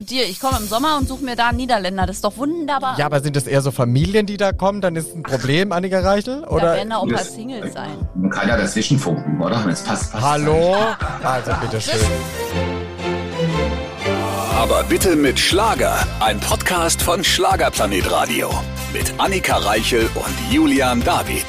Dir, ich komme im Sommer und suche mir da einen Niederländer. Das ist doch wunderbar. Ja, aber sind das eher so Familien, die da kommen? Dann ist ein Problem, Annika Reichel? da Oder? werden da auch ein paar Singles sein. Man kann ja dazwischen funken, oder? Jetzt passt, passt Hallo? Also bitteschön. Aber bitte mit Schlager. Ein Podcast von Schlagerplanet Radio. Mit Annika Reichel und Julian David.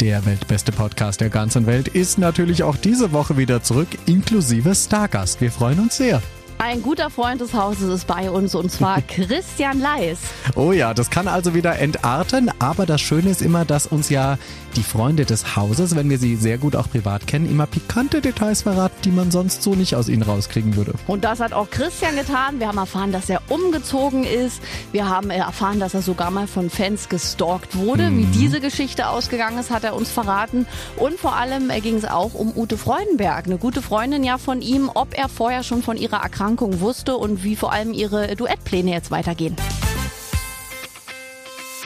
Der weltbeste Podcast der ganzen Welt ist natürlich auch diese Woche wieder zurück, inklusive Stargast. Wir freuen uns sehr. Ein guter Freund des Hauses ist bei uns und zwar Christian Leis. Oh ja, das kann also wieder entarten, aber das Schöne ist immer, dass uns ja die Freunde des Hauses, wenn wir sie sehr gut auch privat kennen, immer pikante Details verraten, die man sonst so nicht aus ihnen rauskriegen würde. Und das hat auch Christian getan. Wir haben erfahren, dass er umgezogen ist. Wir haben erfahren, dass er sogar mal von Fans gestalkt wurde. Wie diese Geschichte ausgegangen ist, hat er uns verraten. Und vor allem ging es auch um Ute Freudenberg, eine gute Freundin ja von ihm, ob er vorher schon von ihrer Erkrankung wusste und wie vor allem ihre Duettpläne jetzt weitergehen.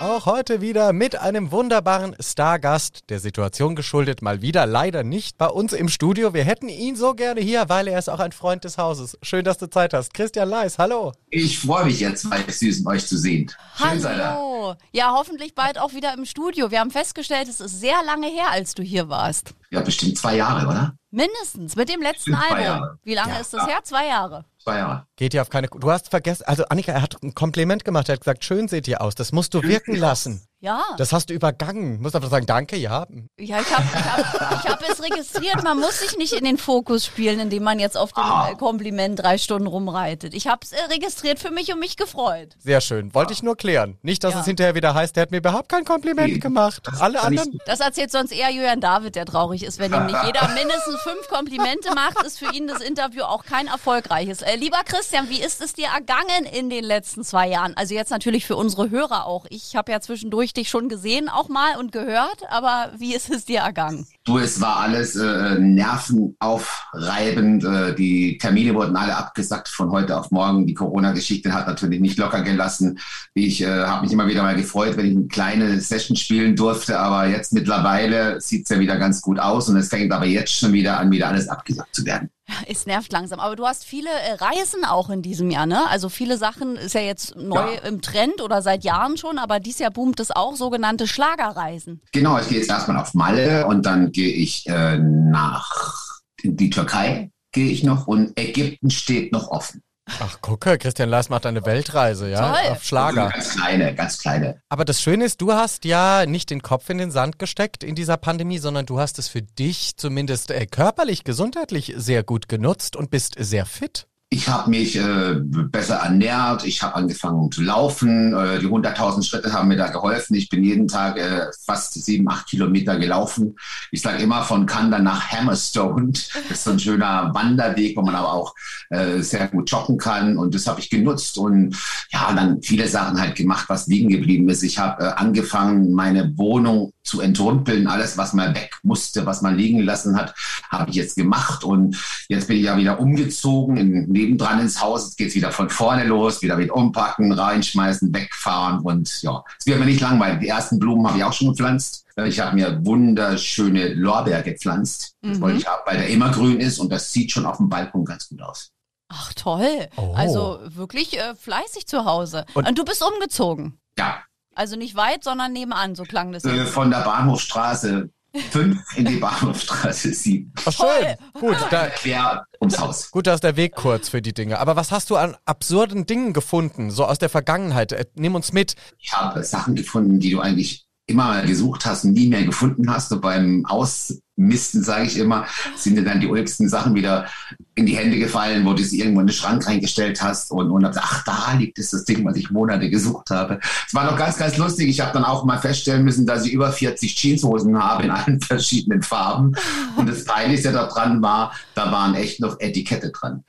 Auch heute wieder mit einem wunderbaren Stargast, der Situation geschuldet, mal wieder leider nicht bei uns im Studio. Wir hätten ihn so gerne hier, weil er ist auch ein Freund des Hauses. Schön, dass du Zeit hast. Christian Leis, hallo. Ich freue mich jetzt, weil es süß euch zu sehen. Schön seid ihr. Hallo. Ja, hoffentlich bald auch wieder im Studio. Wir haben festgestellt, es ist sehr lange her, als du hier warst. Ja, bestimmt zwei Jahre, oder? Mindestens mit dem letzten Album. Jahre. Wie lange Ja. ist das her? Zwei Jahre. Zwei Jahre. Geht ja auf keine. Du hast vergessen, also Annika, er hat ein Kompliment gemacht. Er hat gesagt, schön seht ihr aus. Das musst du wirken sieht lassen. Ja. Das hast du übergangen. Musst einfach sagen, danke, ja. Ja, ich habe ich hab, ich hab es registriert. Man muss sich nicht in den Fokus spielen, indem man jetzt auf dem Ah. Kompliment drei Stunden rumreitet. Ich habe es äh, registriert für mich und mich gefreut. Sehr schön. Wollte ich nur klären. Nicht, dass Ja. es hinterher wieder heißt, der hat mir überhaupt kein Kompliment gemacht. Alle kann ich- anderen. Das erzählt sonst eher Julian David, der traurig ist, wenn ihm nicht jeder mindestens fünf Komplimente macht, ist für ihn das Interview auch kein erfolgreiches. Äh, lieber Christian, wie ist es dir ergangen in den letzten zwei Jahren? Also jetzt natürlich für unsere Hörer auch. Ich habe ja zwischendurch dich schon gesehen auch mal und gehört, aber wie ist es dir ergangen? Du, es war alles äh, nervenaufreibend. Äh, die Termine wurden alle abgesagt von heute auf morgen. Die Corona-Geschichte hat natürlich nicht locker gelassen. Ich äh, habe mich immer wieder mal gefreut, wenn ich eine kleine Session spielen durfte. Aber jetzt mittlerweile sieht es ja wieder ganz gut aus. Und es fängt aber jetzt schon wieder an, wieder alles abgesagt zu werden. Es nervt langsam, aber du hast viele äh, Reisen auch in diesem Jahr, ne? Also viele Sachen ist ja jetzt neu Ja. im Trend oder seit Jahren schon, aber dieses Jahr boomt es auch, sogenannte Schlagerreisen. Genau, ich gehe jetzt erstmal auf Malle und dann gehe ich äh, nach in die Türkei, gehe ich noch und Ägypten steht noch offen. Ach, gucke, Christian Leis macht eine Weltreise, ja? Toll. Auf Schlager. Also ganz kleine, ganz kleine. Aber das Schöne ist, du hast ja nicht den Kopf in den Sand gesteckt in dieser Pandemie, sondern du hast es für dich zumindest äh, körperlich, gesundheitlich sehr gut genutzt und bist sehr fit. Ich habe mich äh, besser ernährt, ich habe angefangen zu laufen, äh, die 100.000 Schritte haben mir da geholfen. Ich bin jeden Tag äh, fast sieben, acht Kilometer gelaufen. Ich sage immer von Kanda nach Hammerstone. Das ist so ein schöner Wanderweg, wo man aber auch äh, sehr gut joggen kann und das habe ich genutzt und ja, dann viele Sachen halt gemacht, was liegen geblieben ist. Ich habe äh, angefangen, meine Wohnung zu entrümpeln, alles, was mal weg musste, was man liegen lassen hat, habe ich jetzt gemacht und jetzt bin ich ja wieder umgezogen, in, nebendran ins Haus, jetzt geht's wieder von vorne los, wieder mit umpacken, reinschmeißen, wegfahren und ja, es wird mir nicht langweilig. Die ersten Blumen habe ich auch schon gepflanzt. Ich habe mir wunderschöne Lorbeer gepflanzt, Mhm. wollte ich haben, weil der immer grün ist und das sieht schon auf dem Balkon ganz gut aus. Ach toll. Oh. Also wirklich äh, fleißig zu Hause. Und, Und- du bist umgezogen. Ja, Also nicht weit, sondern nebenan, so klang das äh, jetzt. von der Bahnhofstraße 5 in die Bahnhofstraße 7. Ach, schön. Gut, da, Quer ums Haus. gut, da ist der Weg kurz für die Dinge. Aber was hast du an absurden Dingen gefunden, so aus der Vergangenheit? Äh, Nimm uns mit. Ich habe Sachen gefunden, die du eigentlich immer mal gesucht hast und nie mehr gefunden hast. Und beim Ausmisten, sage ich immer, sind dir dann die ulksten Sachen wieder in die Hände gefallen, wo du sie irgendwo in den Schrank reingestellt hast und, und hab gesagt, ach, da liegt es, das Ding, was ich Monate gesucht habe. Es war noch ganz, ganz lustig. Ich habe dann auch mal feststellen müssen, dass ich über 40 Jeanshosen habe in allen verschiedenen Farben. Und das Peinlichste daran war, da waren echt noch Etikette dran.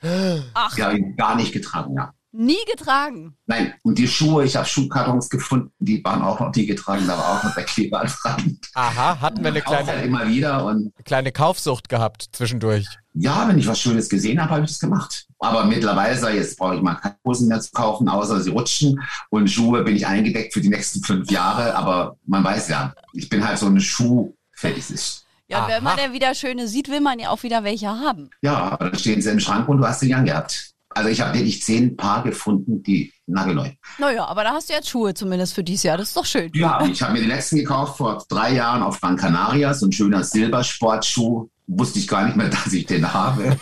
Ach, Die habe ich gar nicht getragen, ja. Nie getragen. Nein, und die Schuhe, ich habe Schuhkartons gefunden, die waren auch noch nie getragen, da war auch noch der Kleber dran. Aha, hatten wir eine Auch halt kleine, immer wieder und kleine Kaufsucht gehabt zwischendurch. ja, wenn ich was Schönes gesehen habe, habe ich das gemacht. Aber mittlerweile sage ich, jetzt brauche ich mal keine Hosen mehr zu kaufen, außer sie rutschen. Und Schuhe bin ich eingedeckt für die nächsten fünf Jahre. Aber man weiß ja, ich bin halt so eine Schuhfetischist. Ja, und wenn man Aha. dann wieder schöne sieht, will man ja auch wieder welche haben. Ja, aber dann stehen sie im Schrank und du hast sie angehabt. Also ich habe wirklich zehn Paar gefunden, die nagelneu. Naja, aber da hast du jetzt Schuhe zumindest für dieses Jahr. Das ist doch schön. Ja, ich habe mir den letzten gekauft vor drei Jahren auf Gran Canaria, so ein schöner Silbersportschuh wusste ich gar nicht mehr, dass ich den habe.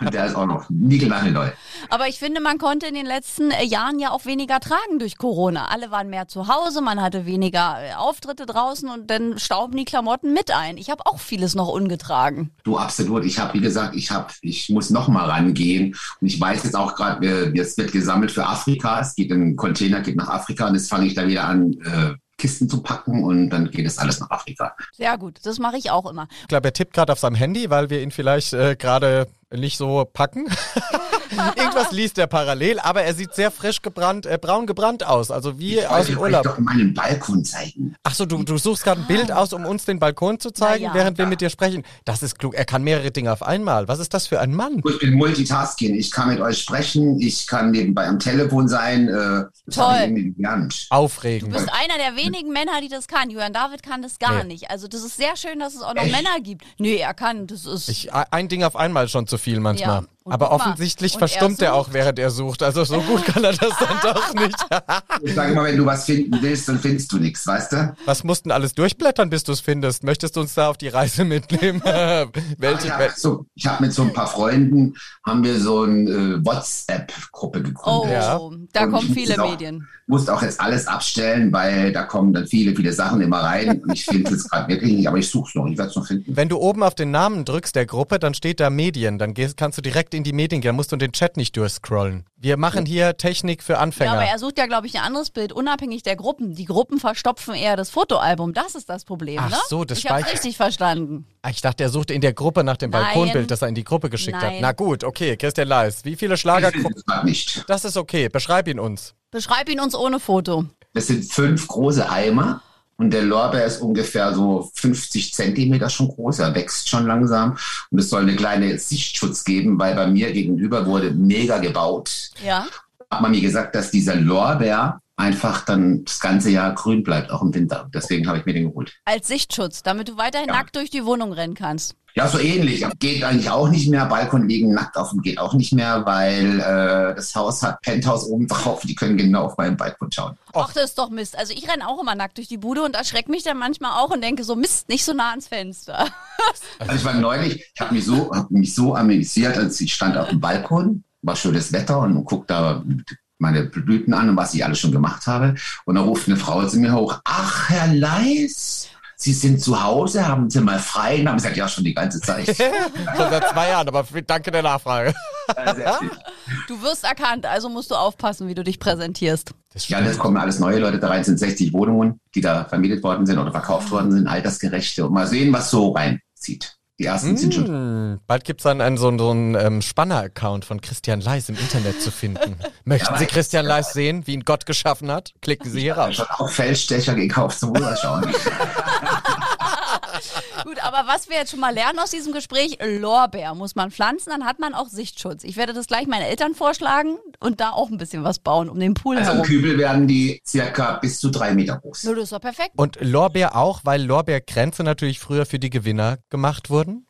Und der ist auch noch niegelnagelneu. Aber ich finde, man konnte in den letzten äh, Jahren ja auch weniger tragen durch Corona. Alle waren mehr zu Hause, man hatte weniger äh, Auftritte draußen und dann stauben die Klamotten mit ein. Ich habe auch vieles noch ungetragen. Du absolut. Ich habe, wie gesagt, ich habe, ich muss noch mal rangehen. Und ich weiß jetzt auch gerade, es wird gesammelt für Afrika. Es geht in Container, geht nach Afrika und jetzt fange ich da wieder an, äh, Kisten zu packen und dann geht es alles nach Afrika. Sehr gut, das mache ich auch immer. Ich glaube, er tippt gerade auf seinem Handy, weil wir ihn vielleicht äh, gerade nicht so packen. Irgendwas liest er parallel, aber er sieht sehr frisch gebrannt, äh, braun gebrannt aus, also wie ich aus dem Urlaub. Ich doch meinen Balkon zeigen. Ach so, du, du suchst gerade ein Bild aus, um uns den Balkon zu zeigen, ja, während ja. wir mit dir sprechen. Das ist klug. Er kann mehrere Dinge auf einmal. Was ist das für ein Mann? Ich bin Multitasking. Ich kann mit euch sprechen. Ich kann nebenbei am Telefon sein. Äh, Toll. Aufregend. Du bist einer der wenigen Männer, die das kann. Julian David kann das gar nee. nicht. Also das ist sehr schön, dass es auch noch Echt? Männer gibt. Nee, er kann. Das ist. Ich, ein Ding auf einmal schon zu viel manchmal. Ja. Aber offensichtlich verstummt er, er, auch, während er sucht. Also so gut kann er das dann doch nicht. ich sage immer, wenn du was finden willst, dann findest du nichts, weißt du? Was mussten alles durchblättern, bis du es findest? Möchtest du uns da auf die Reise mitnehmen? Welche, ich habe so, hab mit so ein paar Freunden haben wir so eine äh, WhatsApp-Gruppe gegründet. Oh, ja. da Und kommen viele Medien musste auch jetzt alles abstellen, weil da kommen dann viele, viele Sachen immer rein. Und ich finde es gerade wirklich nicht, aber ich suche es noch, ich werde es noch finden. Wenn du oben auf den Namen drückst der Gruppe, dann steht da Medien. Dann gehst, kannst du direkt in die Medien gehen, dann musst du den Chat nicht durchscrollen. Wir machen hier Technik für Anfänger. Ja, aber er sucht ja, glaube ich, ein anderes Bild, unabhängig der Gruppen. Die Gruppen verstopfen eher das Fotoalbum. Das ist das Problem, Ach ne? so, das Ich habe richtig verstanden. Ah, ich dachte, er suchte in der Gruppe nach dem Nein. Balkonbild, das er in die Gruppe geschickt Nein. hat. Na gut, okay, Christian Leis. Wie viele Schlagergruppen? nicht. Das ist okay. Beschreib ihn uns. Beschreib ihn uns ohne Foto. Das sind fünf große Eimer. Und der Lorbeer ist ungefähr so 50 Zentimeter schon groß. Er wächst schon langsam. Und es soll eine kleine Sichtschutz geben, weil bei mir gegenüber wurde mega gebaut. Ja. Hat man mir gesagt, dass dieser Lorbeer einfach dann das ganze Jahr grün bleibt, auch im Winter. Deswegen habe ich mir den geholt. Als Sichtschutz, damit du weiterhin Ja. nackt durch die Wohnung rennen kannst. Ja, so ähnlich. Geht eigentlich auch nicht mehr. Balkon liegen nackt auf dem geht auch nicht mehr, weil äh, das Haus hat Penthouse oben drauf. Die können genau auf meinen Balkon schauen. Ach, das ist doch Mist. Also ich renne auch immer nackt durch die Bude und erschrecke mich dann manchmal auch und denke so, Mist, nicht so nah ans Fenster. Also ich war neulich, ich habe mich so, hab mich so amüsiert, als ich stand auf dem Balkon, war schönes Wetter und guck da meine Blüten an und was ich alles schon gemacht habe. Und dann ruft eine Frau zu mir hoch, ach, Herr Leis, Sie sind zu Hause, haben Sie mal frei? Und haben gesagt, ja, schon die ganze Zeit. Schon seit zwei Jahren, aber danke der Nachfrage. Du wirst erkannt, also musst du aufpassen, wie du dich präsentierst. Das Ja, das kommen alles neue Leute da rein. Es sind 60 Wohnungen, die da vermietet worden sind oder verkauft worden sind, altersgerechte. Und mal sehen, was so reinzieht. Die ersten sind schon. Hm, Bald gibt es dann einen, so, einen- so einen ähm, Spanner-Account von Christian Leis im Internet zu finden. Möchten Ja, Sie Christian Leis sehen, wie ihn Gott geschaffen hat? Klicken Sie hier Ich habe raus. schon auch Feldstecher gekauft zum Rüberschauen. Gut, aber was wir jetzt schon mal lernen aus diesem Gespräch, Lorbeer muss man pflanzen, dann hat man auch Sichtschutz. Ich werde das gleich meinen Eltern vorschlagen und da auch ein bisschen was bauen um den Pool Also herum. Kübel werden die circa bis zu drei Meter groß. Nur das ist doch perfekt. Und Lorbeer auch, weil Lorbeerkränze natürlich früher für die Gewinner gemacht wurden?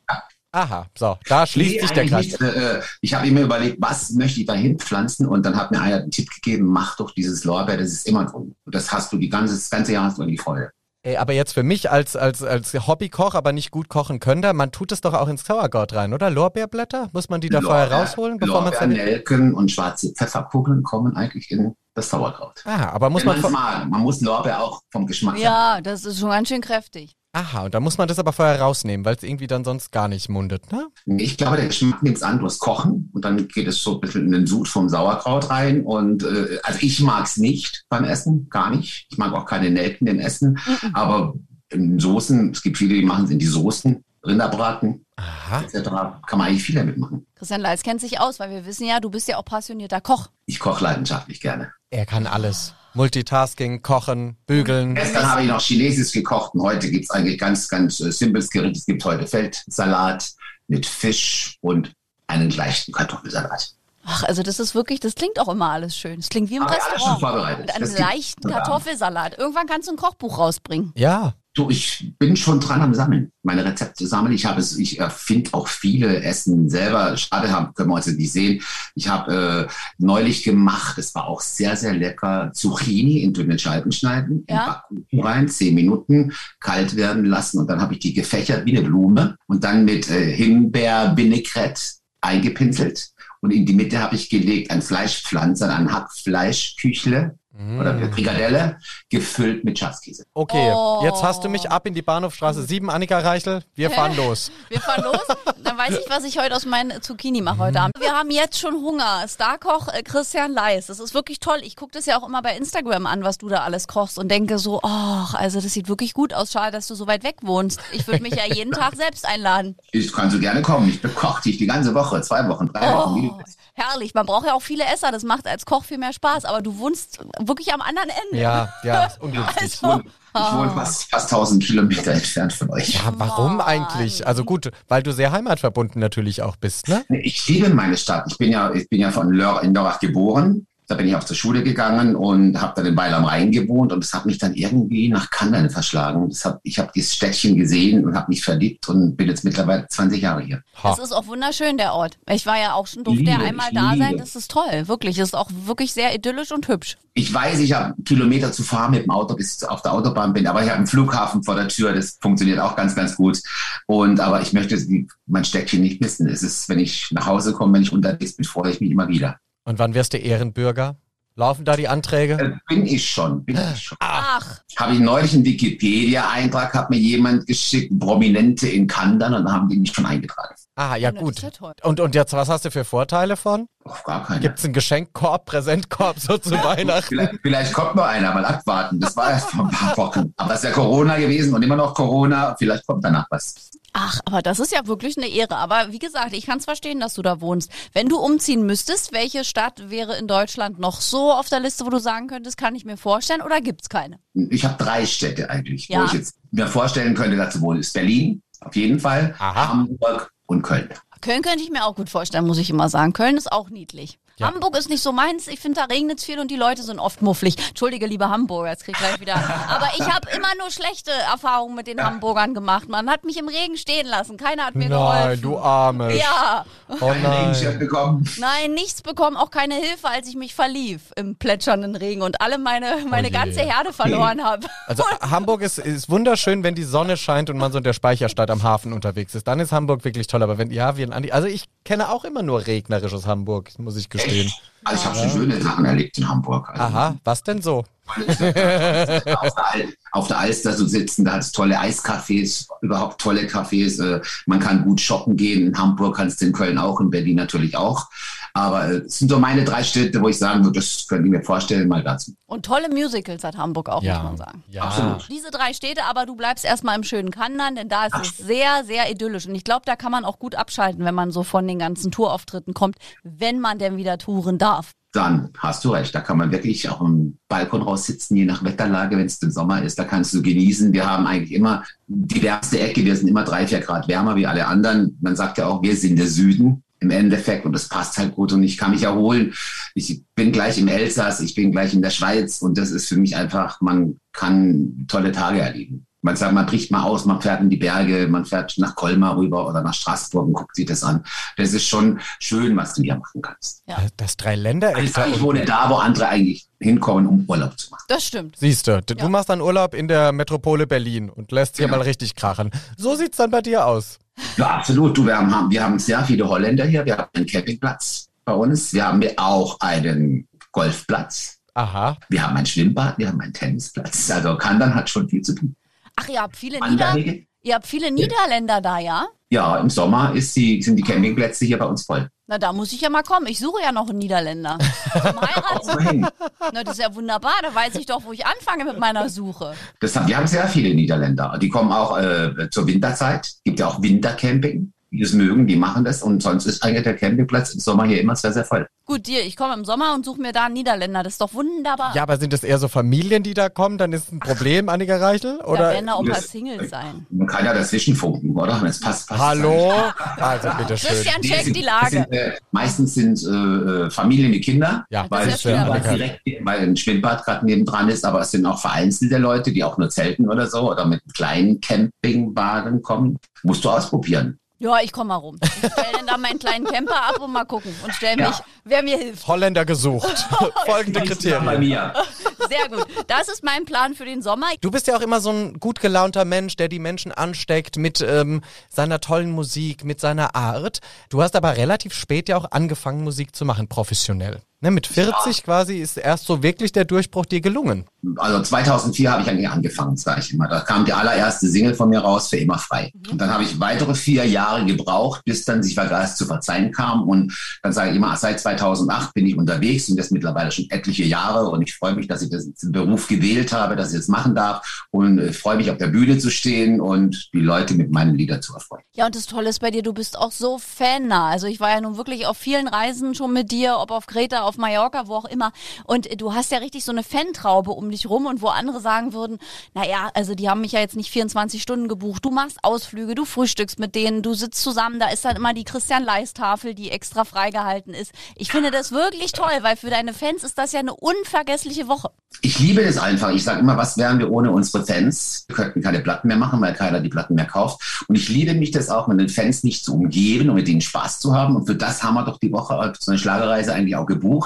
Aha, so, da schließt Nee, sich der Kreis. nicht. Äh, ich habe mir überlegt, was möchte ich da hinpflanzen und dann hat mir einer den Tipp gegeben, mach doch dieses Lorbeer, das ist immer grün. Und das hast du die ganze, das ganze Jahr hast du die Freude. Ey, aber jetzt für mich als, als, als Hobbykoch, aber nicht gut kochen könnte, man tut es doch auch ins Sauerkraut rein, oder? Lorbeerblätter? Muss man die da vorher Lorbeer- rausholen, bevor man es Lorbeer. Nelken und schwarze Pfefferkugeln kommen eigentlich in das Sauerkraut. Aha, aber muss Wenn man... mag. Man muss Lorbeer auch vom Geschmack. Ja, das ist schon ganz schön kräftig. Aha, und da muss man das aber vorher rausnehmen, weil es irgendwie dann sonst gar nicht mundet, ne? Ich glaube, der Geschmack nimmt es an durchs Kochen und dann geht es so ein bisschen in den Sud vom Sauerkraut rein. Und äh, also ich mag es nicht beim Essen, gar nicht. Ich mag auch keine Nelken im Essen. Aber in Soßen, es gibt viele, die machen es in die Soßen, Rinderbraten Aha. etc. Kann man eigentlich viel damit machen. Christian Leis kennt sich aus, weil wir wissen ja, du bist ja auch passionierter Koch. Ich koche leidenschaftlich gerne. Er kann alles. Multitasking, kochen, bügeln. Gestern habe ich noch Chinesisch gekocht und heute gibt es eigentlich ganz, ganz äh, simples Gericht. Es gibt heute Feldsalat mit Fisch und einen leichten Kartoffelsalat. Ach, also das ist wirklich, das klingt auch immer alles schön. Das klingt wie im Aber alles schon Restaurant. vorbereitet. Mit einem leichten Kartoffelsalat. Irgendwann kannst du ein Kochbuch rausbringen. Ja, Du, ich bin schon dran am Sammeln, meine Rezepte sammeln. Ich habe es, ich erfinde auch viele Essen selber. Schade haben, können wir heute nicht sehen. Ich habe äh, neulich gemacht, es war auch sehr, sehr lecker, Zucchini in dünne Scheiben schneiden, Ja. in Backkuchen rein, zehn Minuten kalt werden lassen und dann habe ich die gefächert wie eine Blume und dann mit äh, Himbeer, Vinaigrette eingepinselt. Und in die Mitte habe ich gelegt ein Fleischpflanzer, ein Hackfleischküchle oder Mm. Frikadelle, gefüllt mit Schafskäse. Okay, Oh. jetzt hast du mich ab in die Bahnhofstraße 7, Annika Reichel. Wir fahren los. Wir fahren los. Dann weiß ich, was ich heute aus meinen Zucchini mache heute Abend. Wir haben jetzt schon Hunger. Starkoch äh, Christian Leis. Das ist wirklich toll. Ich gucke das ja auch immer bei Instagram an, was du da alles kochst und denke so, ach, also das sieht wirklich gut aus. Schade, dass du so weit weg wohnst. Ich würde mich ja jeden Tag selbst einladen. Ich kann so gerne kommen. Ich bekoche dich die ganze Woche, zwei Wochen, drei Wochen. Oh, willst. Herrlich. Man braucht ja auch viele Esser. Das macht als Koch viel mehr Spaß. Aber du wohnst wirklich am anderen Ende. Ja, ja, ist ungünstig. Also, Ich wohne fast, fast 1000 Kilometer entfernt von euch. Ja, warum Mann. eigentlich? Also gut, weil du sehr heimatverbunden natürlich auch bist, ne? Ich liebe meine Stadt. Ich bin ja, ich bin ja von Lör in Lörrach geboren. Da bin ich auch zur Schule gegangen und habe dann in Weil am Rhein gewohnt und es hat mich dann irgendwie nach Kandern verschlagen. Das hab, ich habe dieses Städtchen gesehen und habe mich verliebt und bin jetzt mittlerweile 20 Jahre hier. Ha. Es ist auch wunderschön, der Ort. Ich war ja auch schon, durfte ja einmal da sein. liebe. Das ist toll. Wirklich. Es ist auch wirklich sehr idyllisch und hübsch. Ich weiß, ich habe Kilometer zu fahren mit dem Auto, bis ich auf der Autobahn bin, aber ich habe einen Flughafen vor der Tür, das funktioniert auch ganz, ganz gut. Und aber ich möchte mein Städtchen nicht missen. Es ist, wenn ich nach Hause komme, wenn ich unterwegs bin, freue ich mich immer wieder. Und wann wirst du Ehrenbürger? Laufen da die Anträge? Äh, bin ich schon, bin ich schon. Ach, Habe ich neulich einen Wikipedia-Eintrag, hat mir jemand geschickt, Prominente in Kandern, und dann haben die mich schon eingetragen. Ah, ja gut. ja. Und, und jetzt, was hast du für Vorteile von? Auf gar keine. Gibt's einen Geschenkkorb, Präsentkorb so zu Weihnachten? Vielleicht, vielleicht kommt noch einer, mal abwarten. Das war erst vor ein paar Wochen. Aber es ist ja Corona gewesen und immer noch Corona. Vielleicht kommt danach was. Ach, aber das ist ja wirklich eine Ehre. Aber wie gesagt, ich kann es verstehen, dass du da wohnst. Wenn du umziehen müsstest, welche Stadt wäre in Deutschland noch so auf der Liste, wo du sagen könntest, kann ich mir vorstellen oder gibt's keine? Ich habe drei Städte eigentlich, Ja. wo ich jetzt mir vorstellen könnte, da zu wohnen. Ist Berlin, auf jeden Fall, Aha. Hamburg und Köln. Köln könnte ich mir auch gut vorstellen, muss ich immer sagen. Köln ist auch niedlich. Ja. Hamburg ist nicht so meins. Ich finde, da regnet es viel und die Leute sind oft mufflig. Entschuldige, liebe Hamburger, jetzt krieg ich gleich wieder. Aber ich habe immer nur schlechte Erfahrungen mit den Hamburgern gemacht. Man hat mich im Regen stehen lassen. Keiner hat mir Nein, geholfen. du Arme. Ja, Oh nein. bekommen. nein, nichts bekommen, auch keine Hilfe, als ich mich verlief im plätschernden Regen und alle meine, meine Oh ganze Herde verloren habe. Also Hamburg ist, ist wunderschön, wenn die Sonne scheint und man so in der Speicherstadt am Hafen unterwegs ist. Dann ist Hamburg wirklich toll. Aber wenn, ja, wie ein Andi. Also ich kenne auch immer nur regnerisches Hamburg, muss ich gestehen. Echt? Also ich habe schon schöne Sachen erlebt in Hamburg. Also Aha, was denn so? auf, der auf der Alster zu sitzen, da hat es tolle Eiscafés, überhaupt tolle Cafés. Äh, man kann gut shoppen gehen. In Hamburg kannst du in Köln auch, in Berlin natürlich auch. Aber äh, es sind so meine drei Städte, wo ich sagen würde, das könnte ich mir vorstellen, mal dazu. Und tolle Musicals hat Hamburg auch, Ja. muss man sagen. Ja. Absolut. Diese drei Städte, aber du bleibst erstmal im schönen Kandern, denn da ist es sehr, sehr idyllisch. Und ich glaube, da kann man auch gut abschalten, wenn man so von den ganzen Tourauftritten kommt, wenn man denn wieder touren darf. Dann hast du recht, da kann man wirklich auch im Balkon raussitzen, je nach Wetterlage, wenn es im Sommer ist, da kannst du genießen. Wir haben eigentlich immer die wärmste Ecke, wir sind immer drei, vier Grad wärmer wie alle anderen. Man sagt ja auch, wir sind der Süden im Endeffekt und das passt halt gut und ich kann mich erholen. Ich bin gleich im Elsass, ich bin gleich in der Schweiz und das ist für mich einfach, man kann tolle Tage erleben. Man sagt, man bricht mal aus, man fährt in die Berge, man fährt nach Colmar rüber oder nach Straßburg und guckt sich das an. Das ist schon schön, was du hier machen kannst. Ja, Das Dreiländereck Ich, da ich wohne da, wo andere eigentlich hinkommen, um Urlaub zu machen. das stimmt. Siehst du, du Ja. machst dann Urlaub in der Metropole Berlin und lässt hier Genau. mal richtig krachen. So sieht's dann bei dir aus. Ja, absolut. Du, wir, haben, wir haben sehr viele Holländer hier. Wir haben einen Campingplatz bei uns. Wir haben auch einen Golfplatz. Aha. Wir haben ein Schwimmbad. Wir haben einen Tennisplatz. Also Kandern hat schon viel zu tun. Ach, ihr habt viele, Nieder ihr habt viele Niederländer da, ja? Ja, im Sommer ist die, sind die Campingplätze hier bei uns voll. Na, da muss ich ja mal kommen. Ich suche ja noch einen Niederländer. Zum Heiraten. Na, das ist ja wunderbar. Da weiß ich doch, wo ich anfange mit meiner Suche. Das haben, wir haben sehr viele Niederländer. Die kommen auch äh, zur Winterzeit. Gibt ja auch Wintercamping. Die es mögen, die machen das. Und sonst ist eigentlich der Campingplatz im Sommer hier immer sehr, sehr voll. Gut, dir, ich komme im Sommer und suche mir da einen Niederländer. Das ist doch wunderbar. Ja, aber sind das eher so Familien, die da kommen? Dann ist ein Problem, Annika Reichel? da Oder? werden da auch ein paar Singles sein. Man kann ja dazwischen funken, oder? Das passt, passt Hallo? Also bitteschön. Christian, Nee, check sind- die Lage. Sind, äh, meistens sind äh, äh, Familien mit Kindern, Ja, weil, das ist ja weil, direkt, weil ein Schwimmbad gerade nebendran ist, aber es sind auch vereinzelte Leute, die auch nur zelten oder so oder mit kleinen Campingwagen kommen. Musst du ausprobieren. Ja, ich komme mal rum. Ich stelle dann da meinen kleinen Camper ab und mal gucken und stelle mich, Ja. wer mir hilft. Holländer gesucht. Folgende Bei Kriterien. mir. Sehr gut. Das ist mein Plan für den Sommer. Du bist ja auch immer so ein gut gelaunter Mensch, der die Menschen ansteckt mit ähm, seiner tollen Musik, mit seiner Art. Du hast aber relativ spät ja auch angefangen, Musik zu machen, professionell. Ne, mit 40 quasi ist erst so wirklich der Durchbruch dir gelungen. Also 2004 habe ich eigentlich angefangen, sage ich immer. Da kam die allererste Single von mir raus, für immer frei. Und dann habe ich weitere vier Jahre gebraucht, bis dann sich Vergas zu verzeihen kam. Und dann sage ich immer, seit 2008 bin ich unterwegs und das mittlerweile schon etliche Jahre. Und ich freue mich, dass ich diesen Beruf gewählt habe, dass ich das machen darf. Und freue mich, auf der Bühne zu stehen und die Leute mit meinen Liedern zu erfreuen. Ja, und das Tolle ist bei dir, du bist auch so fannah. Also ich war ja nun wirklich auf vielen Reisen schon mit dir, ob auf Kreta, auf Mallorca, wo auch immer. Und äh, du hast ja richtig so eine Fantraube um dich rum und wo andere sagen würden, naja, also die haben mich ja jetzt nicht 24 Stunden gebucht. Du machst Ausflüge, du frühstückst mit denen, du sitzt zusammen, da ist dann immer die Christian-Leist-Tafel, die extra freigehalten ist. Ich finde das wirklich toll, weil für deine Fans ist das ja eine unvergessliche Woche. Ich liebe das einfach. Ich sage immer, was wären wir ohne unsere Fans? Wir könnten keine Platten mehr machen, weil keiner die Platten mehr kauft. Und ich liebe mich das auch, mit den Fans nicht zu umgeben und mit ihnen Spaß zu haben. Und für das haben wir doch die Woche auf so eine Schlagerreise eigentlich auch gebucht,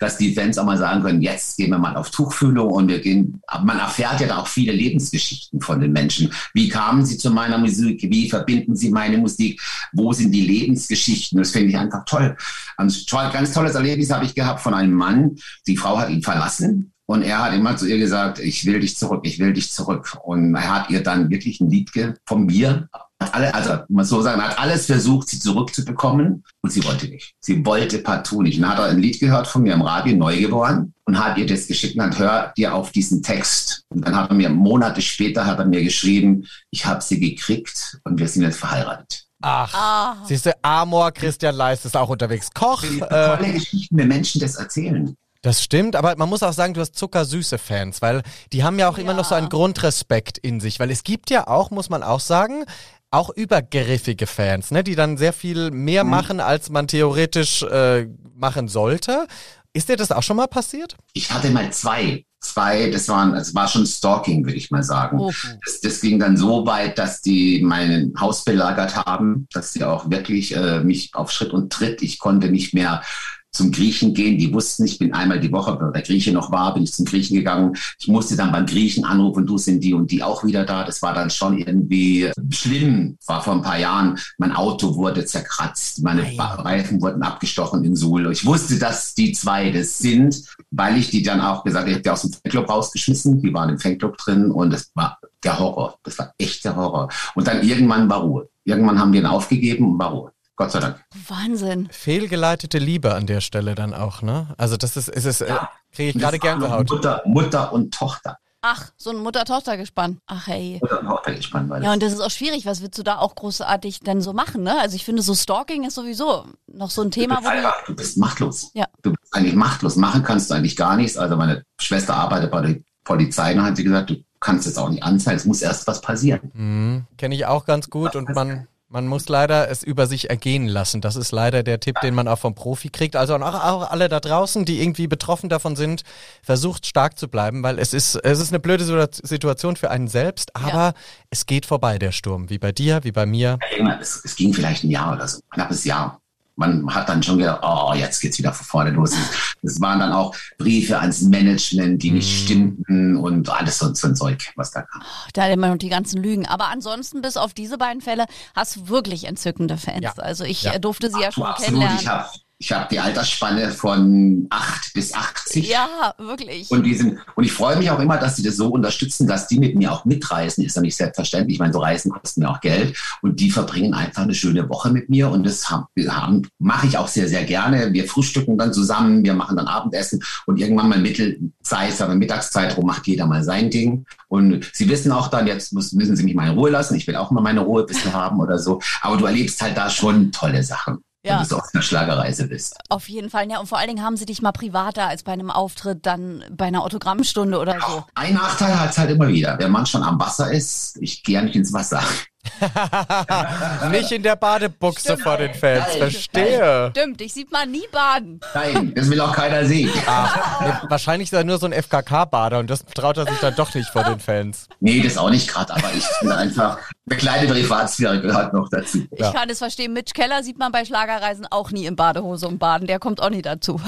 dass die Fans auch mal sagen können, jetzt gehen wir mal auf Tuchfühlung und wir gehen, man erfährt ja da auch viele Lebensgeschichten von den Menschen. Wie kamen sie zu meiner Musik? Wie verbinden sie meine Musik? Wo sind die Lebensgeschichten? Das finde ich einfach toll. Ein ganz tolles Erlebnis habe ich gehabt von einem Mann. Die Frau hat ihn verlassen. Und er hat immer zu ihr gesagt, ich will dich zurück, ich will dich zurück. Und er hat ihr dann wirklich ein Lied von mir, hat alle, also man so sagen, er hat alles versucht, sie zurückzubekommen und sie wollte nicht. Sie wollte partout nicht. Und dann hat er ein Lied gehört von mir im Radio, Neugeboren, und hat ihr das geschickt und hat, hör dir auf diesen Text. Und dann hat er mir, Monate später hat er mir geschrieben, ich habe sie gekriegt und wir sind jetzt verheiratet. Ach, Ah. siehst du, Amor Christian Leist ist auch unterwegs. Koch, äh, Tolle Geschichten, wenn Menschen das erzählen. das stimmt, aber man muss auch sagen, du hast zuckersüße Fans, weil die haben ja auch immer noch so einen Grundrespekt in sich, weil es gibt ja auch, muss man auch sagen, auch übergriffige Fans, ne, die dann sehr viel mehr machen, als man theoretisch äh, machen sollte. Ist dir das auch schon mal passiert? Ich hatte mal zwei. Zwei, das waren, es war schon Stalking, würde ich mal sagen. Oh. Das, das ging dann so weit, dass die mein Haus belagert haben, dass sie auch wirklich äh, mich auf Schritt und Tritt, ich konnte nicht mehr zum Griechen gehen. Die wussten, ich bin einmal die Woche, wenn der Grieche noch war, bin ich zum Griechen gegangen. Ich musste dann beim Griechen anrufen, du sind die und die auch wieder da. Das war dann schon irgendwie schlimm. War vor ein paar Jahren. Mein Auto wurde zerkratzt, meine Ei. Ba- Reifen wurden abgestochen in Suhl. Ich wusste, dass die zwei das sind, weil ich die dann auch gesagt, ich habe die aus dem Fanclub rausgeschmissen. Die waren im Fanclub drin und das war der Horror. Das war echt der Horror. Und dann irgendwann war Ruhe. Irgendwann haben wir ihn aufgegeben und war Ruhe. Gott sei Dank. Wahnsinn. Fehlgeleitete Liebe an der Stelle dann auch, ne? Also das ist, ist es, äh, Ja. kriege ich gerade Das Gänsehaut. Mutter, Mutter und Tochter. Ach, so ein Mutter-Tochter-Gespann. Ach hey. Mutter und Tochter gespannt, weil Ja, und das ist auch schwierig. Was willst du da auch großartig denn so machen, ne? Also ich finde, so Stalking ist sowieso noch so ein Thema, du, wo bist du... einfach, du bist machtlos. Ja. Du bist eigentlich machtlos. Machen kannst du eigentlich gar nichts. Also meine Schwester arbeitet bei der Polizei und hat sie gesagt, du kannst jetzt auch nicht anzeigen. Es muss erst was passieren. Mhm. Kenne ich auch ganz gut und man, man muss leider es über sich ergehen lassen. Das ist leider der Tipp, den man auch vom Profi kriegt. Also auch, auch alle da draußen, die irgendwie betroffen davon sind, versucht stark zu bleiben, weil es ist, es ist eine blöde Situa- Situation für einen selbst, aber Ja. es geht vorbei, der Sturm. Wie bei dir, wie bei mir. Es, es ging vielleicht ein Jahr oder so, ein knappes Jahr. Man hat dann schon gedacht, oh, jetzt geht's wieder von vorne los. Es waren dann auch Briefe ans Management, die nicht Mhm. stimmten und alles so, so ein Zeug, was da kam. Da immer noch die ganzen Lügen. Aber ansonsten, bis auf diese beiden Fälle, hast du wirklich entzückende Fans. Ja. Also ich Ja. äh, durfte sie ja Du, schon absolut. kennenlernen. Ich habe ich hab die Altersspanne von 8 bis 80. Ja, wirklich. Und, die sind, und ich freue mich auch immer, dass sie das so unterstützen, dass die mit mir auch mitreisen. Ist ja nicht selbstverständlich. Ich meine, so Reisen kosten mir auch Geld. Und die verbringen einfach eine schöne Woche mit mir. Und das haben, haben, mache ich auch sehr, sehr gerne. Wir frühstücken dann zusammen, wir machen dann Abendessen. Und irgendwann mal Mitte, sei es aber Mittagszeit rum, macht jeder mal sein Ding. Und sie wissen auch dann, jetzt müssen sie mich mal in Ruhe lassen. Ich will auch mal meine Ruhe ein bisschen haben oder so. Aber du erlebst halt da schon tolle Sachen. Ja. Wenn du auf einer Schlagerreise bist. Auf jeden Fall, ja. Und vor allen Dingen haben sie dich mal privater als bei einem Auftritt, dann bei einer Autogrammstunde oder so. Ein Nachteil hat es halt immer wieder. Wenn man schon am Wasser ist, ich gehe ja nicht ins Wasser. Nicht in der Badebuchse Stimmt. vor den Fans, Nein. verstehe. Stimmt, ich sieht man nie baden. Nein, das will auch keiner sehen. Ah, wahrscheinlich ist er nur so ein FKK-Bader und das traut er sich dann doch nicht vor den Fans. Nee, das auch nicht gerade, aber ich finde einfach, eine kleine Privatsphäre gehört noch dazu. Ich ja. kann es verstehen, Mitch Keller sieht man bei Schlagerreisen auch nie in Badehose und Baden, der kommt auch nie dazu.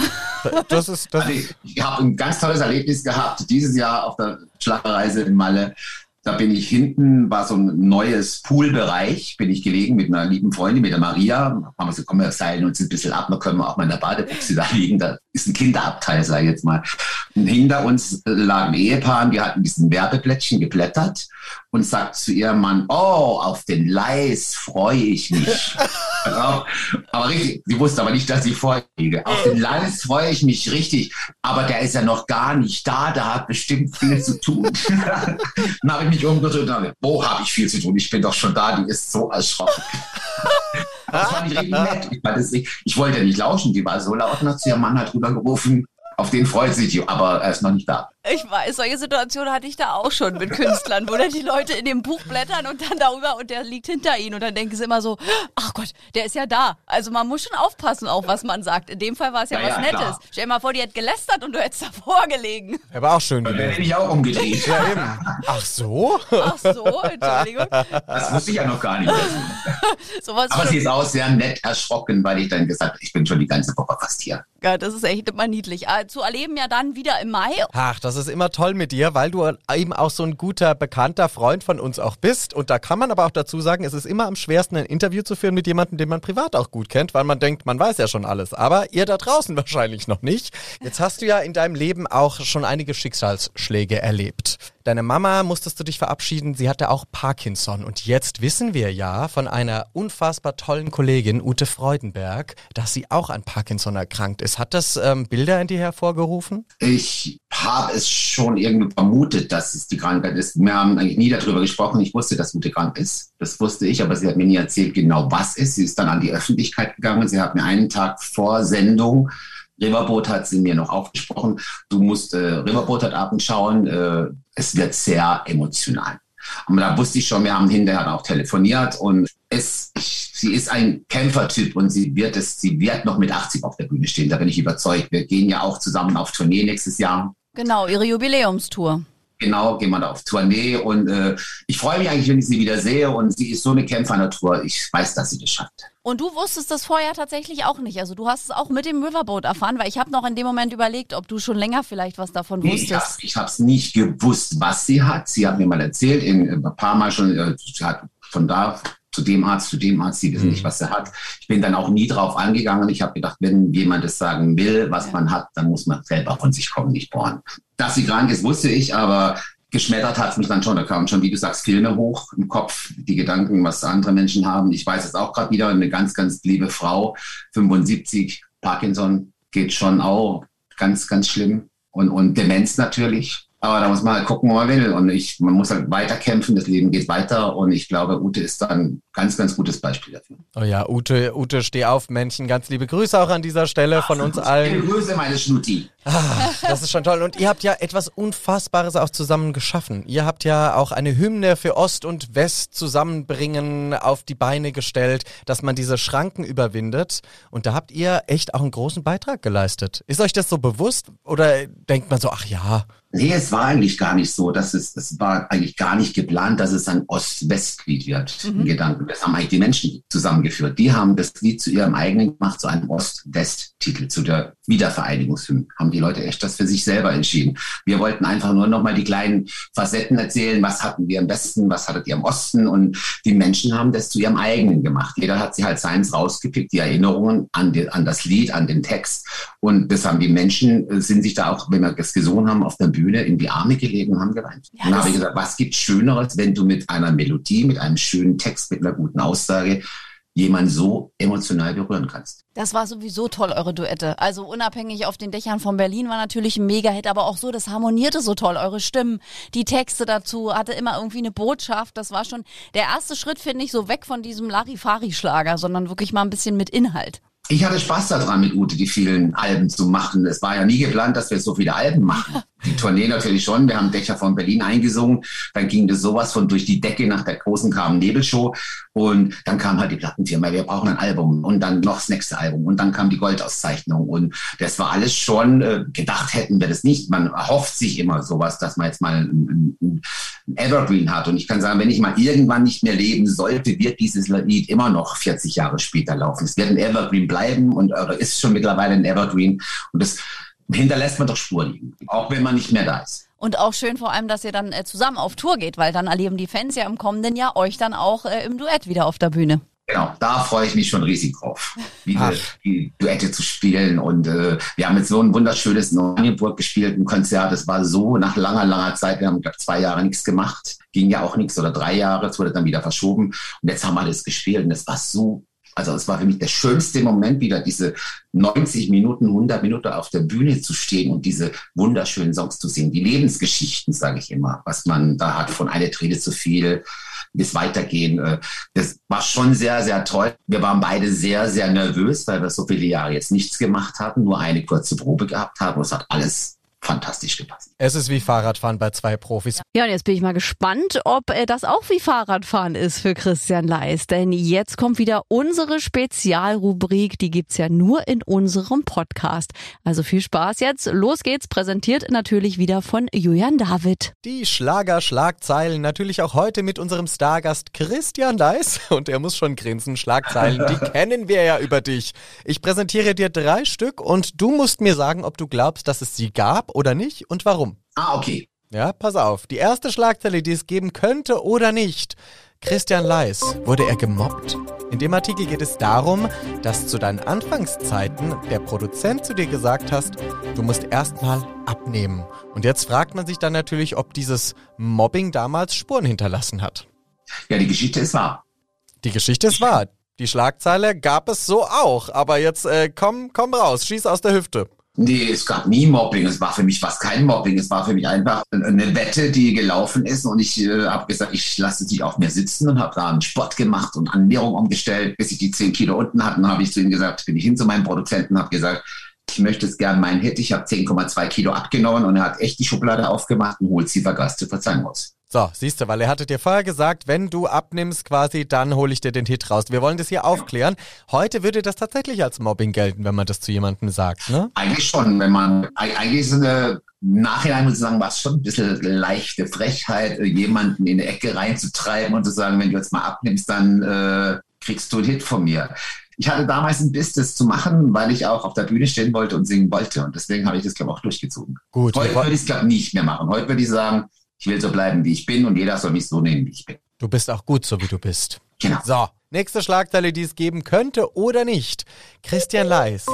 Das ist, das also ich, ich habe ein ganz tolles Erlebnis gehabt dieses Jahr auf der Schlagerreise in Malle. Da bin ich hinten, war so ein neues Poolbereich, bin ich gelegen mit einer lieben Freundin, mit der Maria. Haben wir so, komm, wir seilen uns ein bisschen ab, dann können wir auch mal in der Badebuchse da liegen. Da ist ein Kinderabteil, sag ich jetzt mal. Und hinter uns lag ein Ehepaar, die hatten diesen Werbeblättchen geblättert und sagt zu ihrem Mann, oh, auf den Leis freue ich mich. aber richtig, sie wusste aber nicht, dass sie vorliege. Auf den Leis freue ich mich richtig, aber der ist ja noch gar nicht da, der hat bestimmt viel zu tun. Dann habe ich mich umgedreht und dachte, wo habe ich viel zu tun? Ich bin doch schon da, die ist so erschrocken. Das fand ich richtig nett. Ich, das, ich, ich wollte ja nicht lauschen, die war so laut und hat zu ihrem Mann halt rübergerufen, auf den freut sich die, aber er ist noch nicht da. Ich weiß, solche Situationen hatte ich da auch schon mit Künstlern, wo dann die Leute in dem Buch blättern und dann darüber und der liegt hinter ihnen und dann denken sie immer so, ach Gott, der ist ja da. Also man muss schon aufpassen auf, was man sagt. In dem Fall war es ja, ja, was ja, Nettes. Klar. Stell dir mal vor, die hat gelästert und du hättest davor gelegen. Er war auch schön gewesen. Hätte ich auch umgedreht. Ja, eben. Ach so? Ach so, Entschuldigung. Das wusste ich ja noch gar nicht. Sowas Aber sie ist auch sehr nett erschrocken, weil ich dann gesagt habe, ich bin schon die ganze Woche fast hier. Ja, das ist echt immer niedlich. Äh, zu erleben ja dann wieder im Mai. Ach, das ist immer toll mit dir, weil du eben auch so ein guter, bekannter Freund von uns auch bist. Und da kann man aber auch dazu sagen, es ist immer am schwersten, ein Interview zu führen mit jemandem, den man privat auch gut kennt, weil man denkt, man weiß ja schon alles. Aber ihr da draußen wahrscheinlich noch nicht. Jetzt hast du ja in deinem Leben auch schon einige Schicksalsschläge erlebt. Deine Mama musstest du dich verabschieden, sie hatte auch Parkinson. Und jetzt wissen wir ja von einer unfassbar tollen Kollegin, Ute Freudenberg, dass sie auch an Parkinson erkrankt ist. Hat das ähm, Bilder in dir hervorgerufen? Ich habe es schon irgendwie vermutet, dass es die Krankheit ist. Wir haben eigentlich nie darüber gesprochen. Ich wusste, dass Ute krank ist. Das wusste ich, aber sie hat mir nie erzählt, genau was ist. Sie ist dann an die Öffentlichkeit gegangen. Sie hat mir einen Tag vor Sendung Riverboat hat sie mir noch aufgesprochen. Du musst äh, Riverboat hat Abend schauen. Äh, es wird sehr emotional. Und da wusste ich schon, wir haben hinterher auch telefoniert und es, sie ist ein Kämpfertyp und sie wird es, sie wird noch mit 80 auf der Bühne stehen. Da bin ich überzeugt. Wir gehen ja auch zusammen auf Tournee nächstes Jahr. Genau, ihre Jubiläumstour. Genau, gehen wir da auf Tournee und äh, ich freue mich eigentlich, wenn ich sie wieder sehe und sie ist so eine Kämpfernatur. Ich weiß, dass sie das schafft. Und du wusstest das vorher tatsächlich auch nicht. Also du hast es auch mit dem Riverboat erfahren, weil ich habe noch in dem Moment überlegt, ob du schon länger vielleicht was davon nee, wusstest. Ich habe es nicht gewusst, was sie hat. Sie hat mir mal erzählt, in, ein paar Mal schon, äh, sie hat von da zu dem Arzt, zu dem Arzt, sie wissen mhm. nicht, was er hat. Ich bin dann auch nie drauf angegangen. Ich habe gedacht, wenn jemand es sagen will, was ja. man hat, dann muss man selber von sich kommen, nicht bohren. Dass sie krank ist, wusste ich, aber geschmettert hat es mich dann schon. Da kamen schon, wie du sagst, Filme hoch im Kopf, die Gedanken, was andere Menschen haben. Ich weiß es auch gerade wieder, eine ganz, ganz liebe Frau, 75, Parkinson geht schon auch ganz, ganz schlimm. Und, und Demenz natürlich. Aber da muss man halt gucken, wo man will. Und ich, man muss halt weiterkämpfen, das Leben geht weiter. Und ich glaube, Ute ist da ein ganz, ganz gutes Beispiel dafür. Oh ja, Ute, Ute, steh auf, Männchen. Ganz liebe Grüße auch an dieser Stelle von uns allen. Liebe Grüße, meine Schnutti. Ah, das ist schon toll. Und ihr habt ja etwas Unfassbares auch zusammen geschaffen. Ihr habt ja auch eine Hymne für Ost und West zusammenbringen auf die Beine gestellt, dass man diese Schranken überwindet. Und da habt ihr echt auch einen großen Beitrag geleistet. Ist euch das so bewusst oder denkt man so, ach ja, Nee, es war eigentlich gar nicht so. Das ist, es war eigentlich gar nicht geplant, dass es ein Ost-West-Lied wird. Mhm. Gedanken. Das haben eigentlich die Menschen zusammengeführt. Die haben das Lied zu ihrem eigenen gemacht, zu einem Ost-West-Titel, zu der Wiedervereinigungshymne. Haben die Leute echt das für sich selber entschieden. Wir wollten einfach nur nochmal die kleinen Facetten erzählen. Was hatten wir im Westen? Was hattet ihr im Osten? Und die Menschen haben das zu ihrem eigenen gemacht. Jeder hat sich halt seins rausgepickt, die Erinnerungen an, die, an das Lied, an den Text. Und das haben die Menschen, äh, sind sich da auch, wenn wir das gesungen haben, auf der Bühne in die Arme gelegen und haben geweint. Ja, und habe ich gesagt, was gibt Schöneres, wenn du mit einer Melodie, mit einem schönen Text, mit einer guten Aussage jemand so emotional berühren kannst. Das war sowieso toll, eure Duette. Also unabhängig auf den Dächern von Berlin war natürlich ein Mega-Hit, aber auch so, das harmonierte so toll, eure Stimmen, die Texte dazu, hatte immer irgendwie eine Botschaft. Das war schon der erste Schritt, finde ich, so weg von diesem Larifari-Schlager, sondern wirklich mal ein bisschen mit Inhalt ich hatte Spaß daran, mit Ute die vielen Alben zu machen. Es war ja nie geplant, dass wir so viele Alben machen. Die Tournee natürlich schon. Wir haben Dächer von Berlin eingesungen. Dann ging das sowas von durch die Decke nach der großen Carmen Nebel-Show. Und dann kam halt die Plattenfirma, wir brauchen ein Album. Und dann noch das nächste Album. Und dann kam die Goldauszeichnung. Und das war alles schon, äh, gedacht hätten wir das nicht. Man erhofft sich immer sowas, dass man jetzt mal ein, ein, ein Evergreen hat. Und ich kann sagen, wenn ich mal irgendwann nicht mehr leben sollte, wird dieses Lied immer noch 40 Jahre später laufen. Es wird ein Evergreen bleiben und oder ist schon mittlerweile ein Evergreen. Und das hinterlässt man doch Spur liegen, auch wenn man nicht mehr da ist. Und auch schön vor allem, dass ihr dann äh, zusammen auf Tour geht, weil dann erleben die Fans ja im kommenden Jahr euch dann auch äh, im Duett wieder auf der Bühne. Genau, da freue ich mich schon riesig drauf, wieder die Duette zu spielen. Und äh, wir haben jetzt so ein wunderschönes Neuenburg gespielt, ein Konzert. Es war so nach langer, langer Zeit. Wir haben, glaube zwei Jahre nichts gemacht. Ging ja auch nichts oder drei Jahre. Es wurde dann wieder verschoben. Und jetzt haben wir das gespielt und es war so also es war für mich der schönste Moment, wieder diese 90 Minuten, 100 Minuten auf der Bühne zu stehen und diese wunderschönen Songs zu singen. Die Lebensgeschichten, sage ich immer, was man da hat, von eine Träne zu viel bis weitergehen. Äh, das war schon sehr, sehr toll. Wir waren beide sehr, sehr nervös, weil wir so viele Jahre jetzt nichts gemacht hatten, nur eine kurze Probe gehabt haben. Es hat alles fantastisch gepasst. Es ist wie Fahrradfahren bei zwei Profis. Ja, und jetzt bin ich mal gespannt, ob äh, das auch wie Fahrradfahren ist für Christian Leis. Denn jetzt kommt wieder unsere Spezialrubrik. Die gibt's ja nur in unserem Podcast. Also viel Spaß jetzt. Los geht's. Präsentiert natürlich wieder von Julian David. Die Schlager-Schlagzeilen natürlich auch heute mit unserem Stargast Christian Leis. Und er muss schon grinsen. Schlagzeilen, die kennen wir ja über dich. Ich präsentiere dir drei Stück und du musst mir sagen, ob du glaubst, dass es sie gab oder nicht und warum. Ah, okay. Ja, pass auf. Die erste Schlagzeile, die es geben könnte oder nicht. Christian Leis, wurde er gemobbt? In dem Artikel geht es darum, dass zu deinen Anfangszeiten der Produzent zu dir gesagt hast, du musst erstmal abnehmen. Und jetzt fragt man sich dann natürlich, ob dieses Mobbing damals Spuren hinterlassen hat. Ja, die Geschichte ist wahr. Die Geschichte ist wahr. Die Schlagzeile gab es so auch. Aber jetzt äh, komm, komm raus, schieß aus der Hüfte. Nee, es gab nie Mobbing. Es war für mich fast kein Mobbing. Es war für mich einfach eine Wette, die gelaufen ist. Und ich äh, habe gesagt, ich lasse sie auf mir sitzen und habe da einen Sport gemacht und Ernährung umgestellt, bis ich die 10 Kilo unten hatte. Und habe ich zu ihm gesagt, bin ich hin zu meinem Produzenten habe gesagt, ich möchte es gern meinen Hit. Ich habe 10,2 Kilo abgenommen und er hat echt die Schublade aufgemacht und holt sie vergaß zu verzeihen muss. So, siehst du, weil er hatte dir vorher gesagt, wenn du abnimmst quasi, dann hole ich dir den Hit raus. Wir wollen das hier aufklären. Heute würde das tatsächlich als Mobbing gelten, wenn man das zu jemandem sagt, ne? Eigentlich schon, wenn man, eigentlich ist eine, im Nachhinein muss ich sagen, war es schon ein bisschen leichte Frechheit, jemanden in eine Ecke reinzutreiben und zu sagen, wenn du jetzt mal abnimmst, dann äh, kriegst du einen Hit von mir. Ich hatte damals ein Biss, das zu machen, weil ich auch auf der Bühne stehen wollte und singen wollte. Und deswegen habe ich das, glaube ich, auch durchgezogen. Gut. Heute würde ich es, glaube ich, nicht mehr machen. Heute würde ich sagen, ich will so bleiben, wie ich bin und jeder soll mich so nehmen, wie ich bin. Du bist auch gut, so wie du bist. Genau. So, nächste Schlagzeile, die es geben könnte oder nicht. Christian Leis,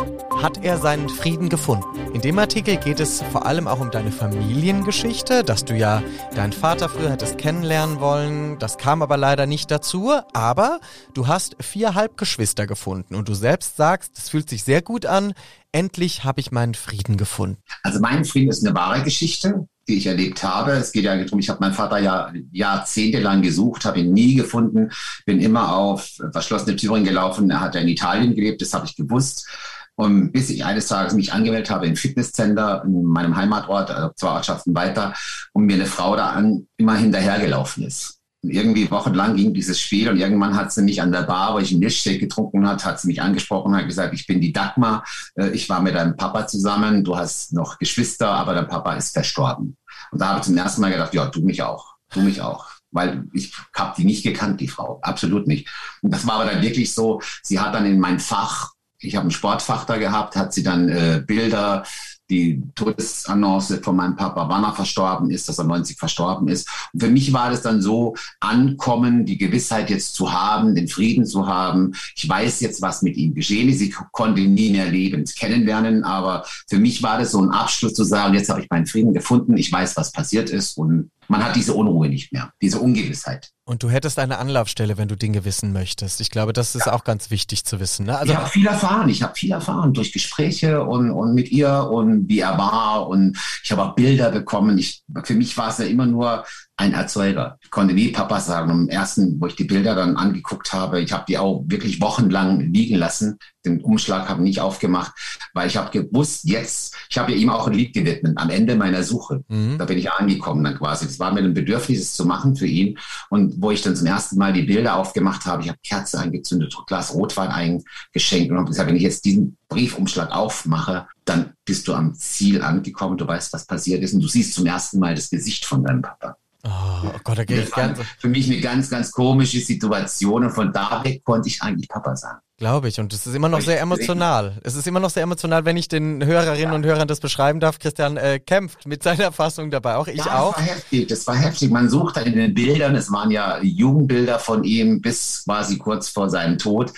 hat er seinen Frieden gefunden? In dem Artikel geht es vor allem auch um deine Familiengeschichte, dass du ja deinen Vater früher hättest kennenlernen wollen. Das kam aber leider nicht dazu. Aber du hast vier Halbgeschwister gefunden und du selbst sagst, es fühlt sich sehr gut an. Endlich habe ich meinen Frieden gefunden. Also mein Frieden ist eine wahre Geschichte die ich erlebt habe. Es geht ja darum, ich habe meinen Vater ja jahrzehntelang gesucht, habe ihn nie gefunden, bin immer auf verschlossene Türen gelaufen. Er hat ja in Italien gelebt, das habe ich gewusst. Und bis ich eines Tages mich angemeldet habe im Fitnesscenter in meinem Heimatort, also zwei Ortschaften weiter, und mir eine Frau da an, immer hinterhergelaufen ist. Und irgendwie wochenlang ging dieses Spiel und irgendwann hat sie mich an der Bar, wo ich einen Milchshake getrunken hat, hat sie mich angesprochen, hat gesagt, ich bin die Dagmar, äh, ich war mit deinem Papa zusammen, du hast noch Geschwister, aber dein Papa ist verstorben. Und da habe ich zum ersten Mal gedacht, ja, du mich auch, du mich auch. Weil ich habe die nicht gekannt, die Frau. Absolut nicht. Und das war aber dann wirklich so, sie hat dann in mein Fach, ich habe ein Sportfach da gehabt, hat sie dann äh, Bilder die Todesannonce von meinem Papa, wann er verstorben ist, dass er 90 verstorben ist. Und für mich war das dann so, ankommen, die Gewissheit jetzt zu haben, den Frieden zu haben. Ich weiß jetzt, was mit ihm geschehen ist. Ich konnte ihn nie mehr lebend kennenlernen, aber für mich war das so ein Abschluss zu sagen, jetzt habe ich meinen Frieden gefunden, ich weiß, was passiert ist und man hat diese Unruhe nicht mehr, diese Ungewissheit. Und du hättest eine Anlaufstelle, wenn du Dinge wissen möchtest. Ich glaube, das ist ja. auch ganz wichtig zu wissen. Ne? Also ich habe viel erfahren. Ich habe viel erfahren durch Gespräche und, und mit ihr und wie er war. Und ich habe auch Bilder bekommen. Ich, für mich war es ja immer nur ein Erzeuger. Ich konnte nie Papa sagen. Im ersten, wo ich die Bilder dann angeguckt habe, ich habe die auch wirklich wochenlang liegen lassen. Den Umschlag habe ich nicht aufgemacht, weil ich habe gewusst, jetzt, ich habe ja ihm auch ein Lied gewidmet, am Ende meiner Suche. Mhm. Da bin ich angekommen dann quasi. Das war mir ein Bedürfnis, es zu machen für ihn. Und wo ich dann zum ersten Mal die Bilder aufgemacht habe, ich habe Kerze eingezündet, Glas Rotwein eingeschenkt und habe gesagt, wenn ich jetzt diesen Briefumschlag aufmache, dann bist du am Ziel angekommen, du weißt, was passiert ist und du siehst zum ersten Mal das Gesicht von deinem Papa. Oh, Gott, da gehe ich ganz. Für mich eine ganz, ganz komische Situation und von da weg konnte ich eigentlich Papa sagen. Glaube ich. Und es ist immer noch sehr emotional. Es ist immer noch sehr emotional, wenn ich den Hörerinnen ja. und Hörern das beschreiben darf. Christian äh, kämpft mit seiner Fassung dabei. Auch ich ja, auch. Das war heftig. Das war heftig. Man sucht dann in den Bildern, es waren ja Jugendbilder von ihm bis quasi kurz vor seinem Tod.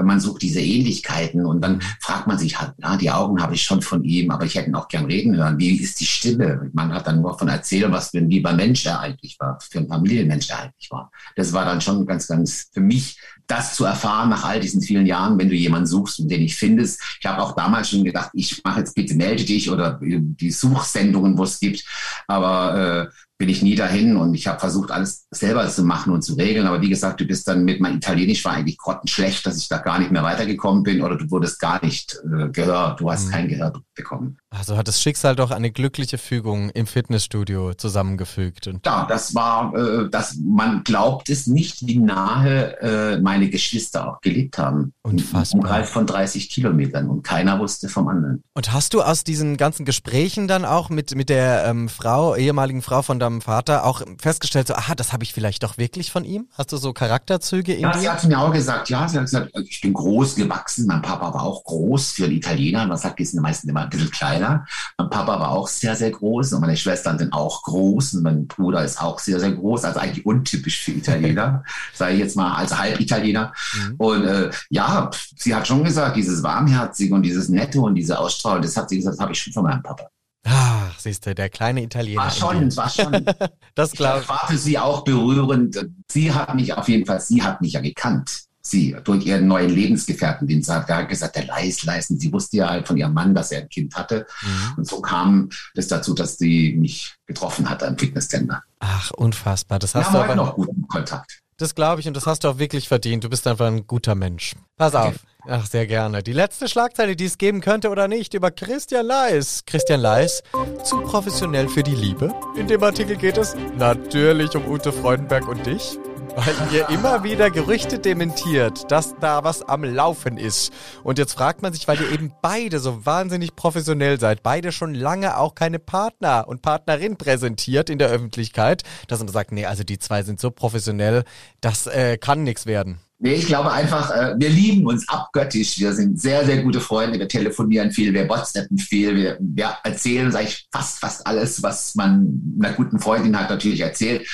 Man sucht diese Ähnlichkeiten und dann fragt man sich, na, die Augen habe ich schon von ihm, aber ich hätte ihn auch gern reden hören. Wie ist die Stimme? Man hat dann nur von erzählen, was für ein lieber Mensch er eigentlich war, für ein Familienmensch er eigentlich war. Das war dann schon ganz, ganz für mich das zu erfahren nach all diesen vielen Jahren, wenn du jemanden suchst und den nicht findest. Ich habe auch damals schon gedacht, ich mache jetzt bitte melde dich oder die Suchsendungen, wo es gibt. Aber äh, bin ich nie dahin und ich habe versucht, alles selber zu machen und zu regeln. Aber wie gesagt, du bist dann mit meinem Italienisch war eigentlich grottenschlecht, dass ich da gar nicht mehr weitergekommen bin oder du wurdest gar nicht äh, gehört. Du hast mhm. kein Gehör bekommen. Also hat das Schicksal doch eine glückliche Fügung im Fitnessstudio zusammengefügt. Und ja, das war, äh, das, man glaubt es nicht, wie nahe äh, meine Geschwister auch gelebt haben. Unfassbar. Im Umkreis von 30 Kilometern und keiner wusste vom anderen. Und hast du aus diesen ganzen Gesprächen dann auch mit, mit der ähm, Frau, ehemaligen Frau von deinem Vater auch festgestellt, so, aha, das habe ich vielleicht doch wirklich von ihm? Hast du so Charakterzüge in ja, dir? sie hat mir auch gesagt, ja, sie hat gesagt, ich bin groß gewachsen, mein Papa war auch groß für einen Italiener, man sagt, die sind meistens immer ein bisschen kleiner. Mein Papa war auch sehr, sehr groß und meine Schwestern sind auch groß und mein Bruder ist auch sehr, sehr groß, also eigentlich untypisch für Italiener, sage ich jetzt mal, als Halbitaliener. Mhm. Und äh, ja, sie hat schon gesagt, dieses Warmherzige und dieses Nette und diese Ausstrahlung, das hat sie gesagt, das habe ich schon von meinem Papa. Ach, siehst du, der kleine Italiener. War schon, war schon. das glaube ich. war für sie auch berührend. Sie hat mich auf jeden Fall, sie hat mich ja gekannt. Sie, durch ihren neuen Lebensgefährten, den sie hat gesagt, der Leis leisten. Sie wusste ja halt von ihrem Mann, dass er ein Kind hatte. Mhm. Und so kam es dazu, dass sie mich getroffen hat am Fitnesscenter. Ach, unfassbar. Das hast Wir du haben aber noch guten Kontakt. Das glaube ich und das hast du auch wirklich verdient. Du bist einfach ein guter Mensch. Pass auf. Ach, sehr gerne. Die letzte Schlagzeile, die es geben könnte oder nicht, über Christian Leis. Christian Leis, zu professionell für die Liebe. In dem Artikel geht es natürlich um Ute Freudenberg und dich weil ihr immer wieder Gerüchte dementiert, dass da was am Laufen ist. Und jetzt fragt man sich, weil ihr eben beide so wahnsinnig professionell seid, beide schon lange auch keine Partner und Partnerin präsentiert in der Öffentlichkeit, dass man sagt, nee, also die zwei sind so professionell, das äh, kann nichts werden. Nee, ich glaube einfach, äh, wir lieben uns abgöttisch. Wir sind sehr, sehr gute Freunde. Wir telefonieren viel, wir WhatsAppen viel. Wir, wir erzählen uns eigentlich fast, fast alles, was man einer guten Freundin hat, natürlich erzählt.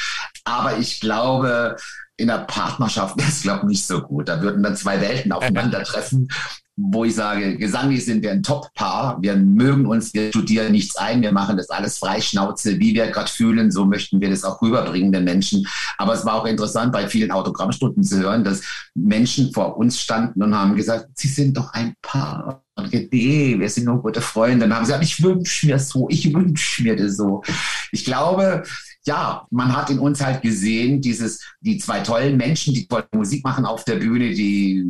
Aber ich glaube, in der Partnerschaft wäre es, glaube ich, nicht so gut. Da würden dann zwei Welten aufeinandertreffen wo ich sage, gesanglich sind wir ein Top-Paar. Wir mögen uns, wir studieren nichts ein, wir machen das alles freischnauze, wie wir gerade fühlen, so möchten wir das auch rüberbringen den Menschen. Aber es war auch interessant, bei vielen Autogrammstunden zu hören, dass Menschen vor uns standen und haben gesagt, sie sind doch ein Paar. Und nee, wir sind nur gute Freunde. Dann haben sie gesagt, ich wünsche mir so, ich wünsche mir das so. Ich glaube, ja, man hat in uns halt gesehen, dieses, die zwei tollen Menschen, die tolle Musik machen auf der Bühne, die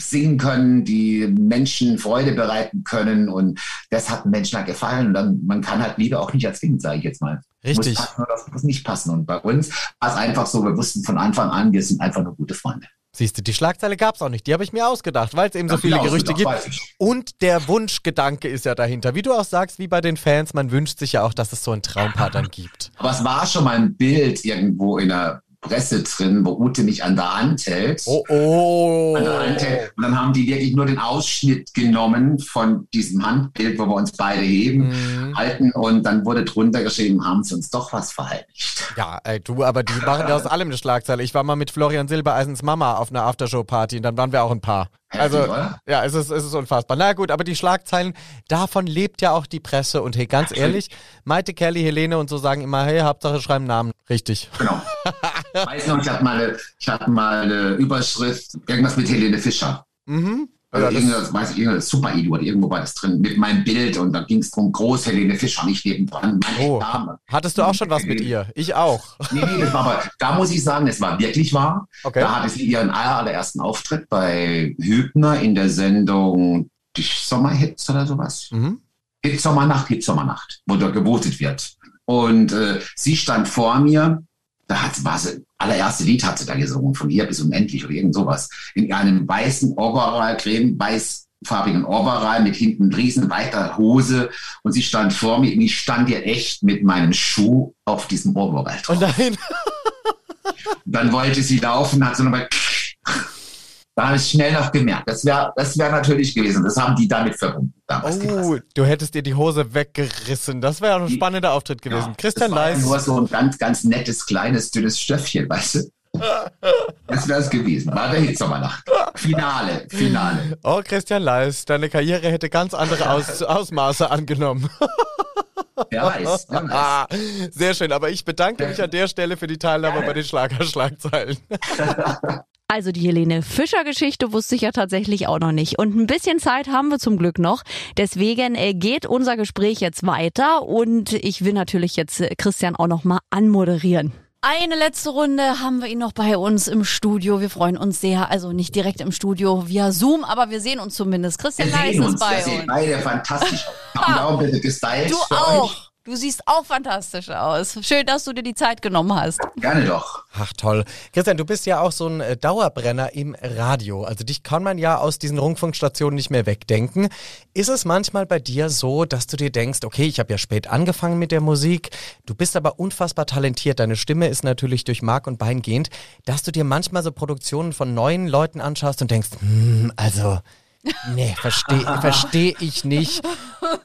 singen können, die Menschen Freude bereiten können und das hat Menschen halt gefallen und dann, man kann halt Liebe auch nicht erzwingen, sage ich jetzt mal. Richtig. Muss passen oder das muss nicht passen und bei uns war es einfach so, wir wussten von Anfang an, wir sind einfach nur gute Freunde. Siehst du, die Schlagzeile gab es auch nicht. Die habe ich mir ausgedacht, weil es eben so viele Gerüchte gibt. Und der Wunschgedanke ist ja dahinter. Wie du auch sagst, wie bei den Fans, man wünscht sich ja auch, dass es so ein Traumpaar dann gibt. Aber es war schon mal ein Bild irgendwo in der Presse drin, wo Ute mich an der Hand hält. Oh, oh. An der Hand hält. Und dann haben die wirklich nur den Ausschnitt genommen von diesem Handbild, wo wir uns beide heben, mhm. halten und dann wurde drunter geschrieben, haben sie uns doch was verheimlicht. Ja, ey, du, aber die machen ja aus allem eine Schlagzeile. Ich war mal mit Florian Silbereisens Mama auf einer Aftershow-Party und dann waren wir auch ein Paar. Also, ja, es ist, es ist unfassbar. Na gut, aber die Schlagzeilen, davon lebt ja auch die Presse. Und hey, ganz ehrlich, Maite, Kelly, Helene und so sagen immer, hey, Hauptsache schreiben Namen. Richtig. Genau. weiß noch, ich hatte mal ich hatte mal eine Überschrift, irgendwas mit Helene Fischer. Mhm. Also irgendwas, weiß ich, irgendein Super-Idiot, irgendwo war das drin, mit meinem Bild und da ging es drum, groß Helene Fischer, nicht nebendran. Oh, Dame. hattest du auch schon was mit ihr? Ich auch. Nee, nee, das war aber, da muss ich sagen, es war wirklich wahr. Okay. Da hatte sie ihren allerersten Auftritt bei Hübner in der Sendung Die Sommerhits oder sowas. Mhm. Hit Sommernacht, Hit Sommernacht, wo da gewotet wird. Und äh, sie stand vor mir da hat, war sie, allererste Lied hat sie da gesungen, von hier bis unendlich oder irgend sowas. In einem weißen Overall, creme, weißfarbigen Overall mit hinten riesen weiter Hose und sie stand vor mir und ich stand ihr echt mit meinem Schuh auf diesem Overall drauf. Oh nein. Dann wollte sie laufen, hat so nochmal da habe ich schnell noch gemerkt. Das wäre das wär natürlich gewesen. Das haben die damit verbunden. Damals oh, du hättest dir die Hose weggerissen. Das wäre ein spannender Auftritt gewesen. Ja, Christian Leis. Nur so ein ganz, ganz nettes, kleines, dünnes Stöffchen, weißt du? Das wäre es gewesen. War der Hitzommernacht. Finale, Finale. Oh, Christian Leis, deine Karriere hätte ganz andere Aus Ausmaße angenommen. Wer weiß, wer weiß. Sehr schön, aber ich bedanke mich an der Stelle für die Teilnahme bei den Schlagerschlagzeilen. Also die Helene Fischer Geschichte wusste ich ja tatsächlich auch noch nicht. Und ein bisschen Zeit haben wir zum Glück noch. Deswegen äh, geht unser Gespräch jetzt weiter und ich will natürlich jetzt äh, Christian auch noch mal anmoderieren. Eine letzte Runde haben wir ihn noch bei uns im Studio. Wir freuen uns sehr. Also nicht direkt im Studio via Zoom, aber wir sehen uns zumindest. Christian Leis ist bei uns. Wir sehen beide fantastisch. Haben auch bitte gestylt. Du auch. Euch. Du siehst auch fantastisch aus. Schön, dass du dir die Zeit genommen hast. Gerne doch. Ach toll. Christian, du bist ja auch so ein äh, Dauerbrenner im Radio. Also dich kann man ja aus diesen Rundfunkstationen nicht mehr wegdenken. Ist es manchmal bei dir so, dass du dir denkst, okay, ich habe ja spät angefangen mit der Musik, du bist aber unfassbar talentiert, deine Stimme ist natürlich durch Mark und Bein gehend, dass du dir manchmal so Produktionen von neuen Leuten anschaust und denkst, hm, also Nee, verstehe versteh ich nicht.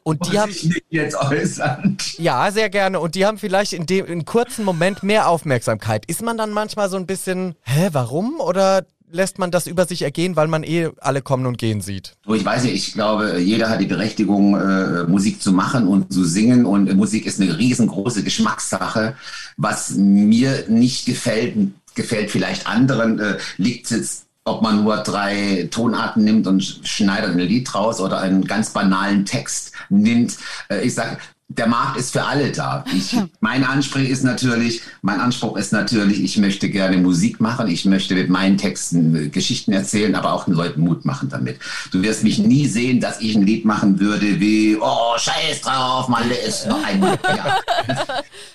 Und die Muss haben ich jetzt äußern. Ja, sehr gerne. Und die haben vielleicht in dem in kurzen Moment mehr Aufmerksamkeit. Ist man dann manchmal so ein bisschen, hä, warum? Oder lässt man das über sich ergehen, weil man eh alle kommen und gehen sieht? Ich weiß nicht, ich glaube, jeder hat die Berechtigung, äh, Musik zu machen und zu singen. Und Musik ist eine riesengroße Geschmackssache. Was mir nicht gefällt, gefällt vielleicht anderen, äh, liegt jetzt ob man nur drei Tonarten nimmt und schneidet ein Lied draus oder einen ganz banalen Text nimmt. Äh, ich sage, der Markt ist für alle da. Ich, mein Anspruch ist natürlich, mein Anspruch ist natürlich, ich möchte gerne Musik machen, ich möchte mit meinen Texten äh, Geschichten erzählen, aber auch den Leuten Mut machen damit. Du wirst mich nie sehen, dass ich ein Lied machen würde wie, oh, scheiß drauf, Malle ist noch ein ja.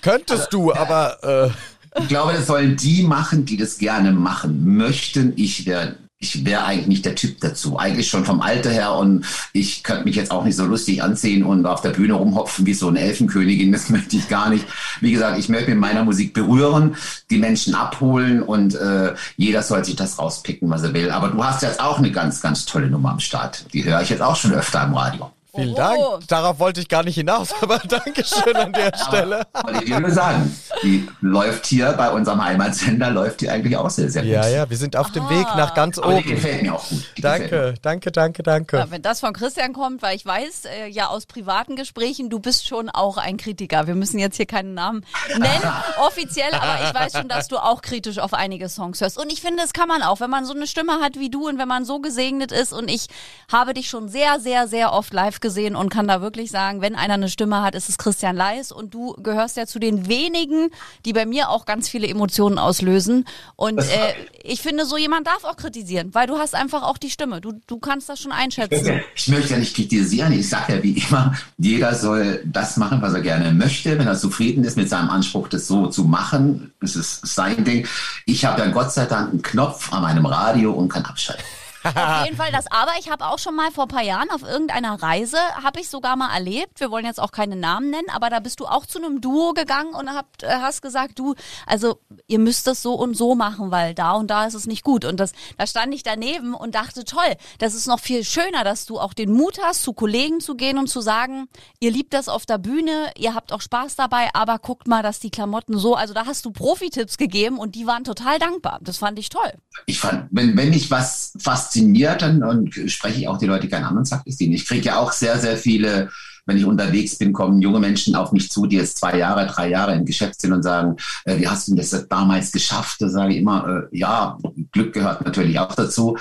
Könntest du, aber äh ich glaube, das sollen die machen, die das gerne machen möchten. Ich wäre ich wäre eigentlich nicht der Typ dazu. Eigentlich schon vom Alter her und ich könnte mich jetzt auch nicht so lustig anziehen und auf der Bühne rumhopfen wie so eine Elfenkönigin. Das möchte ich gar nicht. Wie gesagt, ich möchte mit meiner Musik berühren, die Menschen abholen und äh, jeder soll sich das rauspicken, was er will. Aber du hast jetzt auch eine ganz, ganz tolle Nummer am Start. Die höre ich jetzt auch schon öfter im Radio. Vielen Dank. Darauf wollte ich gar nicht hinaus, aber Dankeschön an der Stelle. Aber ich will nur sagen, die läuft hier bei unserem Heimatsender, läuft die eigentlich auch sehr, sehr gut. Ja, ja, wir sind auf dem Weg nach ganz aber oben. Die gefällt mir auch gut. Die danke, danke, danke, danke. Ja, wenn das von Christian kommt, weil ich weiß äh, ja aus privaten Gesprächen, du bist schon auch ein Kritiker. Wir müssen jetzt hier keinen Namen nennen, offiziell, aber ich weiß schon, dass du auch kritisch auf einige Songs hörst. Und ich finde, das kann man auch, wenn man so eine Stimme hat wie du und wenn man so gesegnet ist. Und ich habe dich schon sehr, sehr, sehr oft live gesehen und kann da wirklich sagen, wenn einer eine Stimme hat, ist es Christian Leis und du gehörst ja zu den wenigen, die bei mir auch ganz viele Emotionen auslösen. Und äh, ich finde, so jemand darf auch kritisieren, weil du hast einfach auch die Stimme. Du, du kannst das schon einschätzen. Ich möchte ja nicht kritisieren. Ich sage ja wie immer, jeder soll das machen, was er gerne möchte. Wenn er zufrieden ist mit seinem Anspruch, das so zu machen, ist es sein Ding. Ich habe ja Gott sei Dank einen Knopf an meinem Radio und kann abschalten. Auf jeden Fall das. Aber ich habe auch schon mal vor ein paar Jahren auf irgendeiner Reise, habe ich sogar mal erlebt, wir wollen jetzt auch keine Namen nennen, aber da bist du auch zu einem Duo gegangen und habt, äh, hast gesagt, du, also ihr müsst das so und so machen, weil da und da ist es nicht gut. Und das, da stand ich daneben und dachte, toll, das ist noch viel schöner, dass du auch den Mut hast, zu Kollegen zu gehen und zu sagen, ihr liebt das auf der Bühne, ihr habt auch Spaß dabei, aber guckt mal, dass die Klamotten so, also da hast du Profi-Tipps gegeben und die waren total dankbar. Das fand ich toll. Ich fand, wenn, wenn ich was fast fasziniert und, und spreche ich auch die Leute gerne an und sage es ihnen. Ich kriege ja auch sehr, sehr viele wenn ich unterwegs bin, kommen junge Menschen auf mich zu, die jetzt zwei Jahre, drei Jahre im Geschäft sind und sagen, äh, wie hast du das damals geschafft? Da sage ich immer, äh, ja, Glück gehört natürlich auch dazu,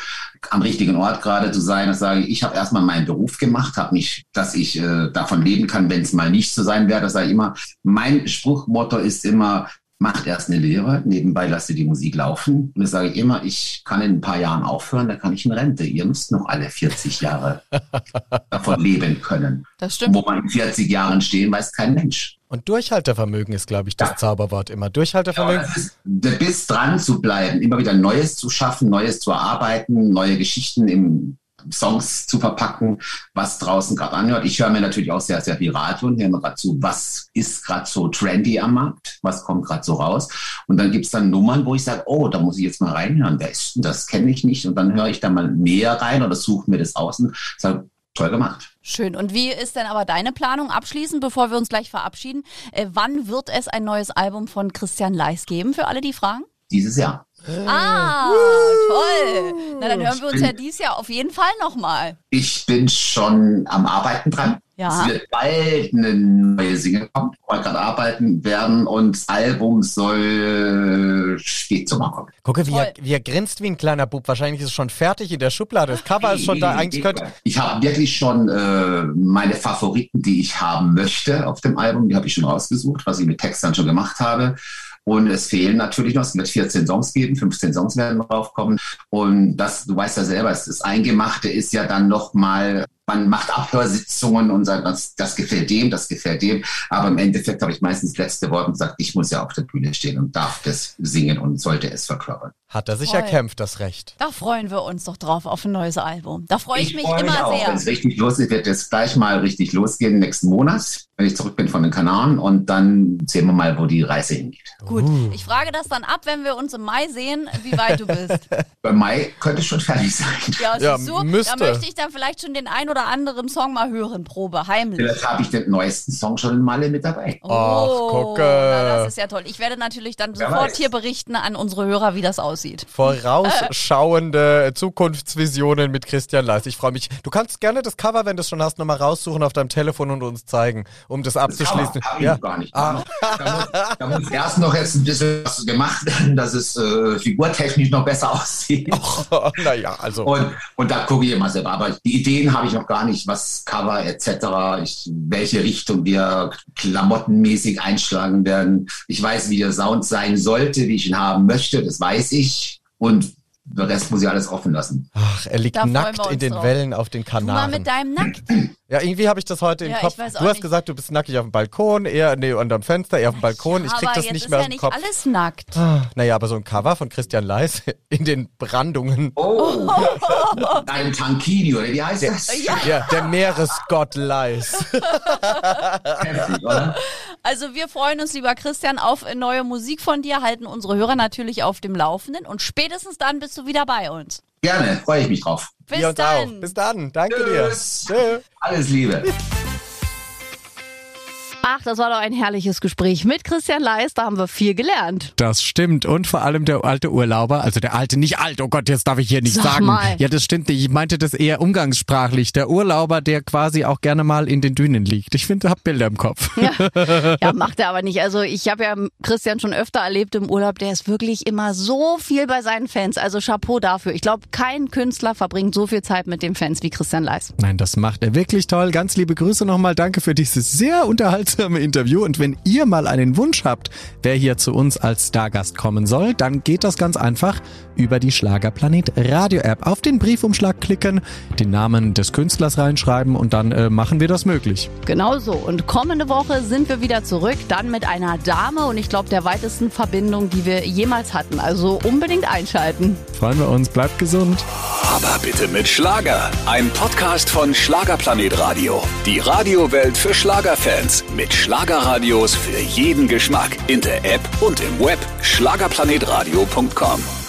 am richtigen Ort gerade zu sein. Da sage ich, ich habe erstmal meinen Beruf gemacht, habe mich, dass ich äh, davon leben kann, wenn es mal nicht so sein werde. Das sage ich immer, mein Spruchmotto ist immer, macht erst eine Lehre, nebenbei lasst ihr die Musik laufen. Und das sage ich immer, ich kann in ein paar Jahren aufhören, da kann ich in Rente. Ihr müsst noch alle 40 Jahre davon leben können. Das stimmt. Wo man in 40 Jahren stehen, weiß kein Mensch. Und Durchhaltevermögen ist, glaube ich, das ja. Zauberwort immer. Durchhaltevermögen. Ja, ist, bis dran zu bleiben, immer wieder Neues zu schaffen, Neues zu erarbeiten, neue Geschichten im Songs zu verpacken, was draußen gerade anhört. Ich höre mir natürlich auch sehr, sehr viel Radio und höre mir gerade zu, was ist gerade so trendy am Markt, was kommt gerade so raus. Und dann gibt es dann Nummern, wo ich sage, oh, da muss ich jetzt mal reinhören. Wer ist denn das? Kenne ich nicht. Und dann höre ich da mal näher rein oder suche mir das aus und sage, toll gemacht. Schön. Und wie ist denn aber deine Planung abschließend, bevor wir uns gleich verabschieden? Äh, wann wird es ein neues Album von Christian Leis geben, für alle, die fragen? Dieses Jahr. Ah, toll. Na, dann hören wir uns ja dieses Jahr auf jeden Fall nochmal. Ich bin schon am Arbeiten dran. Ja. Es wird bald eine neue Single kommen, wo wir gerade arbeiten werden und das Album soll Spätsommer kommen. Gucke, wie er, wie er grinst wie ein kleiner Bub. Wahrscheinlich ist es schon fertig in der Schublade. Das Cover ist schon da. Eigentlich könnte ich habe wirklich schon äh, meine Favoriten, die ich haben möchte auf dem Album. Die habe ich schon rausgesucht, was ich mit Text dann schon gemacht habe. Und es fehlen natürlich noch, es wird 14 Songs geben, 15 Songs werden draufkommen. Und das, du weißt ja selber, das Eingemachte ist ja dann nochmal man macht Abhörsitzungen und sagt, das, das gefällt dem, das gefällt dem. Aber im Endeffekt habe ich meistens letzte Worte und gesagt, ich muss ja auf der Bühne stehen und darf das singen und sollte es verkörpern. Hat er sich Voll. erkämpft, das Recht. Da freuen wir uns doch drauf auf ein neues Album. Da freue ich, ich, mich freu immer auch. sehr. Wenn es richtig losgeht, wird es gleich mal richtig losgehen nächsten Monat, wenn ich zurück bin von den Kanaren und dann sehen wir mal, wo die Reise hingeht. Gut, uh. ich frage das dann ab, wenn wir uns im Mai sehen, wie weit du bist. Bei Mai könnte es schon fertig sein. Ja, ja so, müsste. Da möchte ich dann vielleicht schon den ein oder anderen Song mal hören, Probe, heimlich. Vielleicht habe ich den neuesten Song schon in Malle mit dabei. Oh, Ach, gucke. Na, das ist ja toll. Ich werde natürlich dann sofort hier berichten an unsere Hörer, wie das aussieht. Voraus vorausschauende Zukunftsvisionen mit Christian Leist. Ich freue mich. Du kannst gerne das Cover, wenn du es schon hast, nochmal raussuchen auf deinem Telefon und uns zeigen, um das abzuschließen. Das ja. gar nicht. Ah. Da, muss, da muss erst noch jetzt ein bisschen was gemacht werden, dass es äh, figurtechnisch noch besser aussieht. Oh, naja, also. Und, und da gucke ich immer selber. Aber die Ideen habe ich noch gar nicht, was Cover etc., ich, welche Richtung wir klamottenmäßig einschlagen werden. Ich weiß, wie der Sound sein sollte, wie ich ihn haben möchte, das weiß ich. Und der Rest muss ich alles offen lassen. Ach, er liegt da nackt in den drauf. Wellen auf den Kanaren. Du mal mit deinem Nackt. Ja, irgendwie habe ich das heute im ja, Kopf. Du hast nicht. gesagt, du bist nackig auf dem Balkon, eher nee, unterm Fenster, eher auf dem Balkon. Ich krieg das nicht mehr aus dem ja Kopf. alles nackt. Ah, naja, aber so ein Cover von Christian Leis in den Brandungen. Oh, ein Tankini, oder wie heißt der, das? Ja, ja der Meeresgott Leis. Heftig, oder? Also wir freuen uns, lieber Christian, auf neue Musik von dir, halten unsere Hörer natürlich auf dem Laufenden und spätestens dann bist du wieder bei uns. Gerne, freue ich mich drauf. Bis dann. Auch. Bis dann. Danke Tschüss. dir. Tschüss. Alles Liebe. Ach, das war doch ein herrliches Gespräch mit Christian Leis. Da haben wir viel gelernt. Das stimmt. Und vor allem der alte Urlauber, also der alte, nicht alt, oh Gott, jetzt darf ich hier nicht Sag sagen. Mal. Ja, das stimmt nicht. Ich meinte das eher umgangssprachlich. Der Urlauber, der quasi auch gerne mal in den Dünen liegt. Ich finde, hab Bilder im Kopf. Ja, ja macht er aber nicht. Also ich habe ja Christian schon öfter erlebt im Urlaub. Der ist wirklich immer so viel bei seinen Fans. Also Chapeau dafür. Ich glaube, kein Künstler verbringt so viel Zeit mit den Fans wie Christian Leis. Nein, das macht er wirklich toll. Ganz liebe Grüße nochmal. Danke für dieses sehr unterhaltsame unterhaltsame Interview. Und wenn ihr mal einen Wunsch habt, wer hier zu uns als Stargast kommen soll, dann geht das ganz einfach über die Schlagerplanet Radio App. Auf den Briefumschlag klicken, den Namen des Künstlers reinschreiben und dann äh, machen wir das möglich. Genau so. Und kommende Woche sind wir wieder zurück, dann mit einer Dame und ich glaube der weitesten Verbindung, die wir jemals hatten. Also unbedingt einschalten. Freuen wir uns. Bleibt gesund. Aber bitte mit Schlager. Ein Podcast von Schlagerplanet Radio. Die Radiowelt für Schlagerfans. Mit Schlagerradios für jeden Geschmack. In der App und im Web. Schlagerplanetradio.com.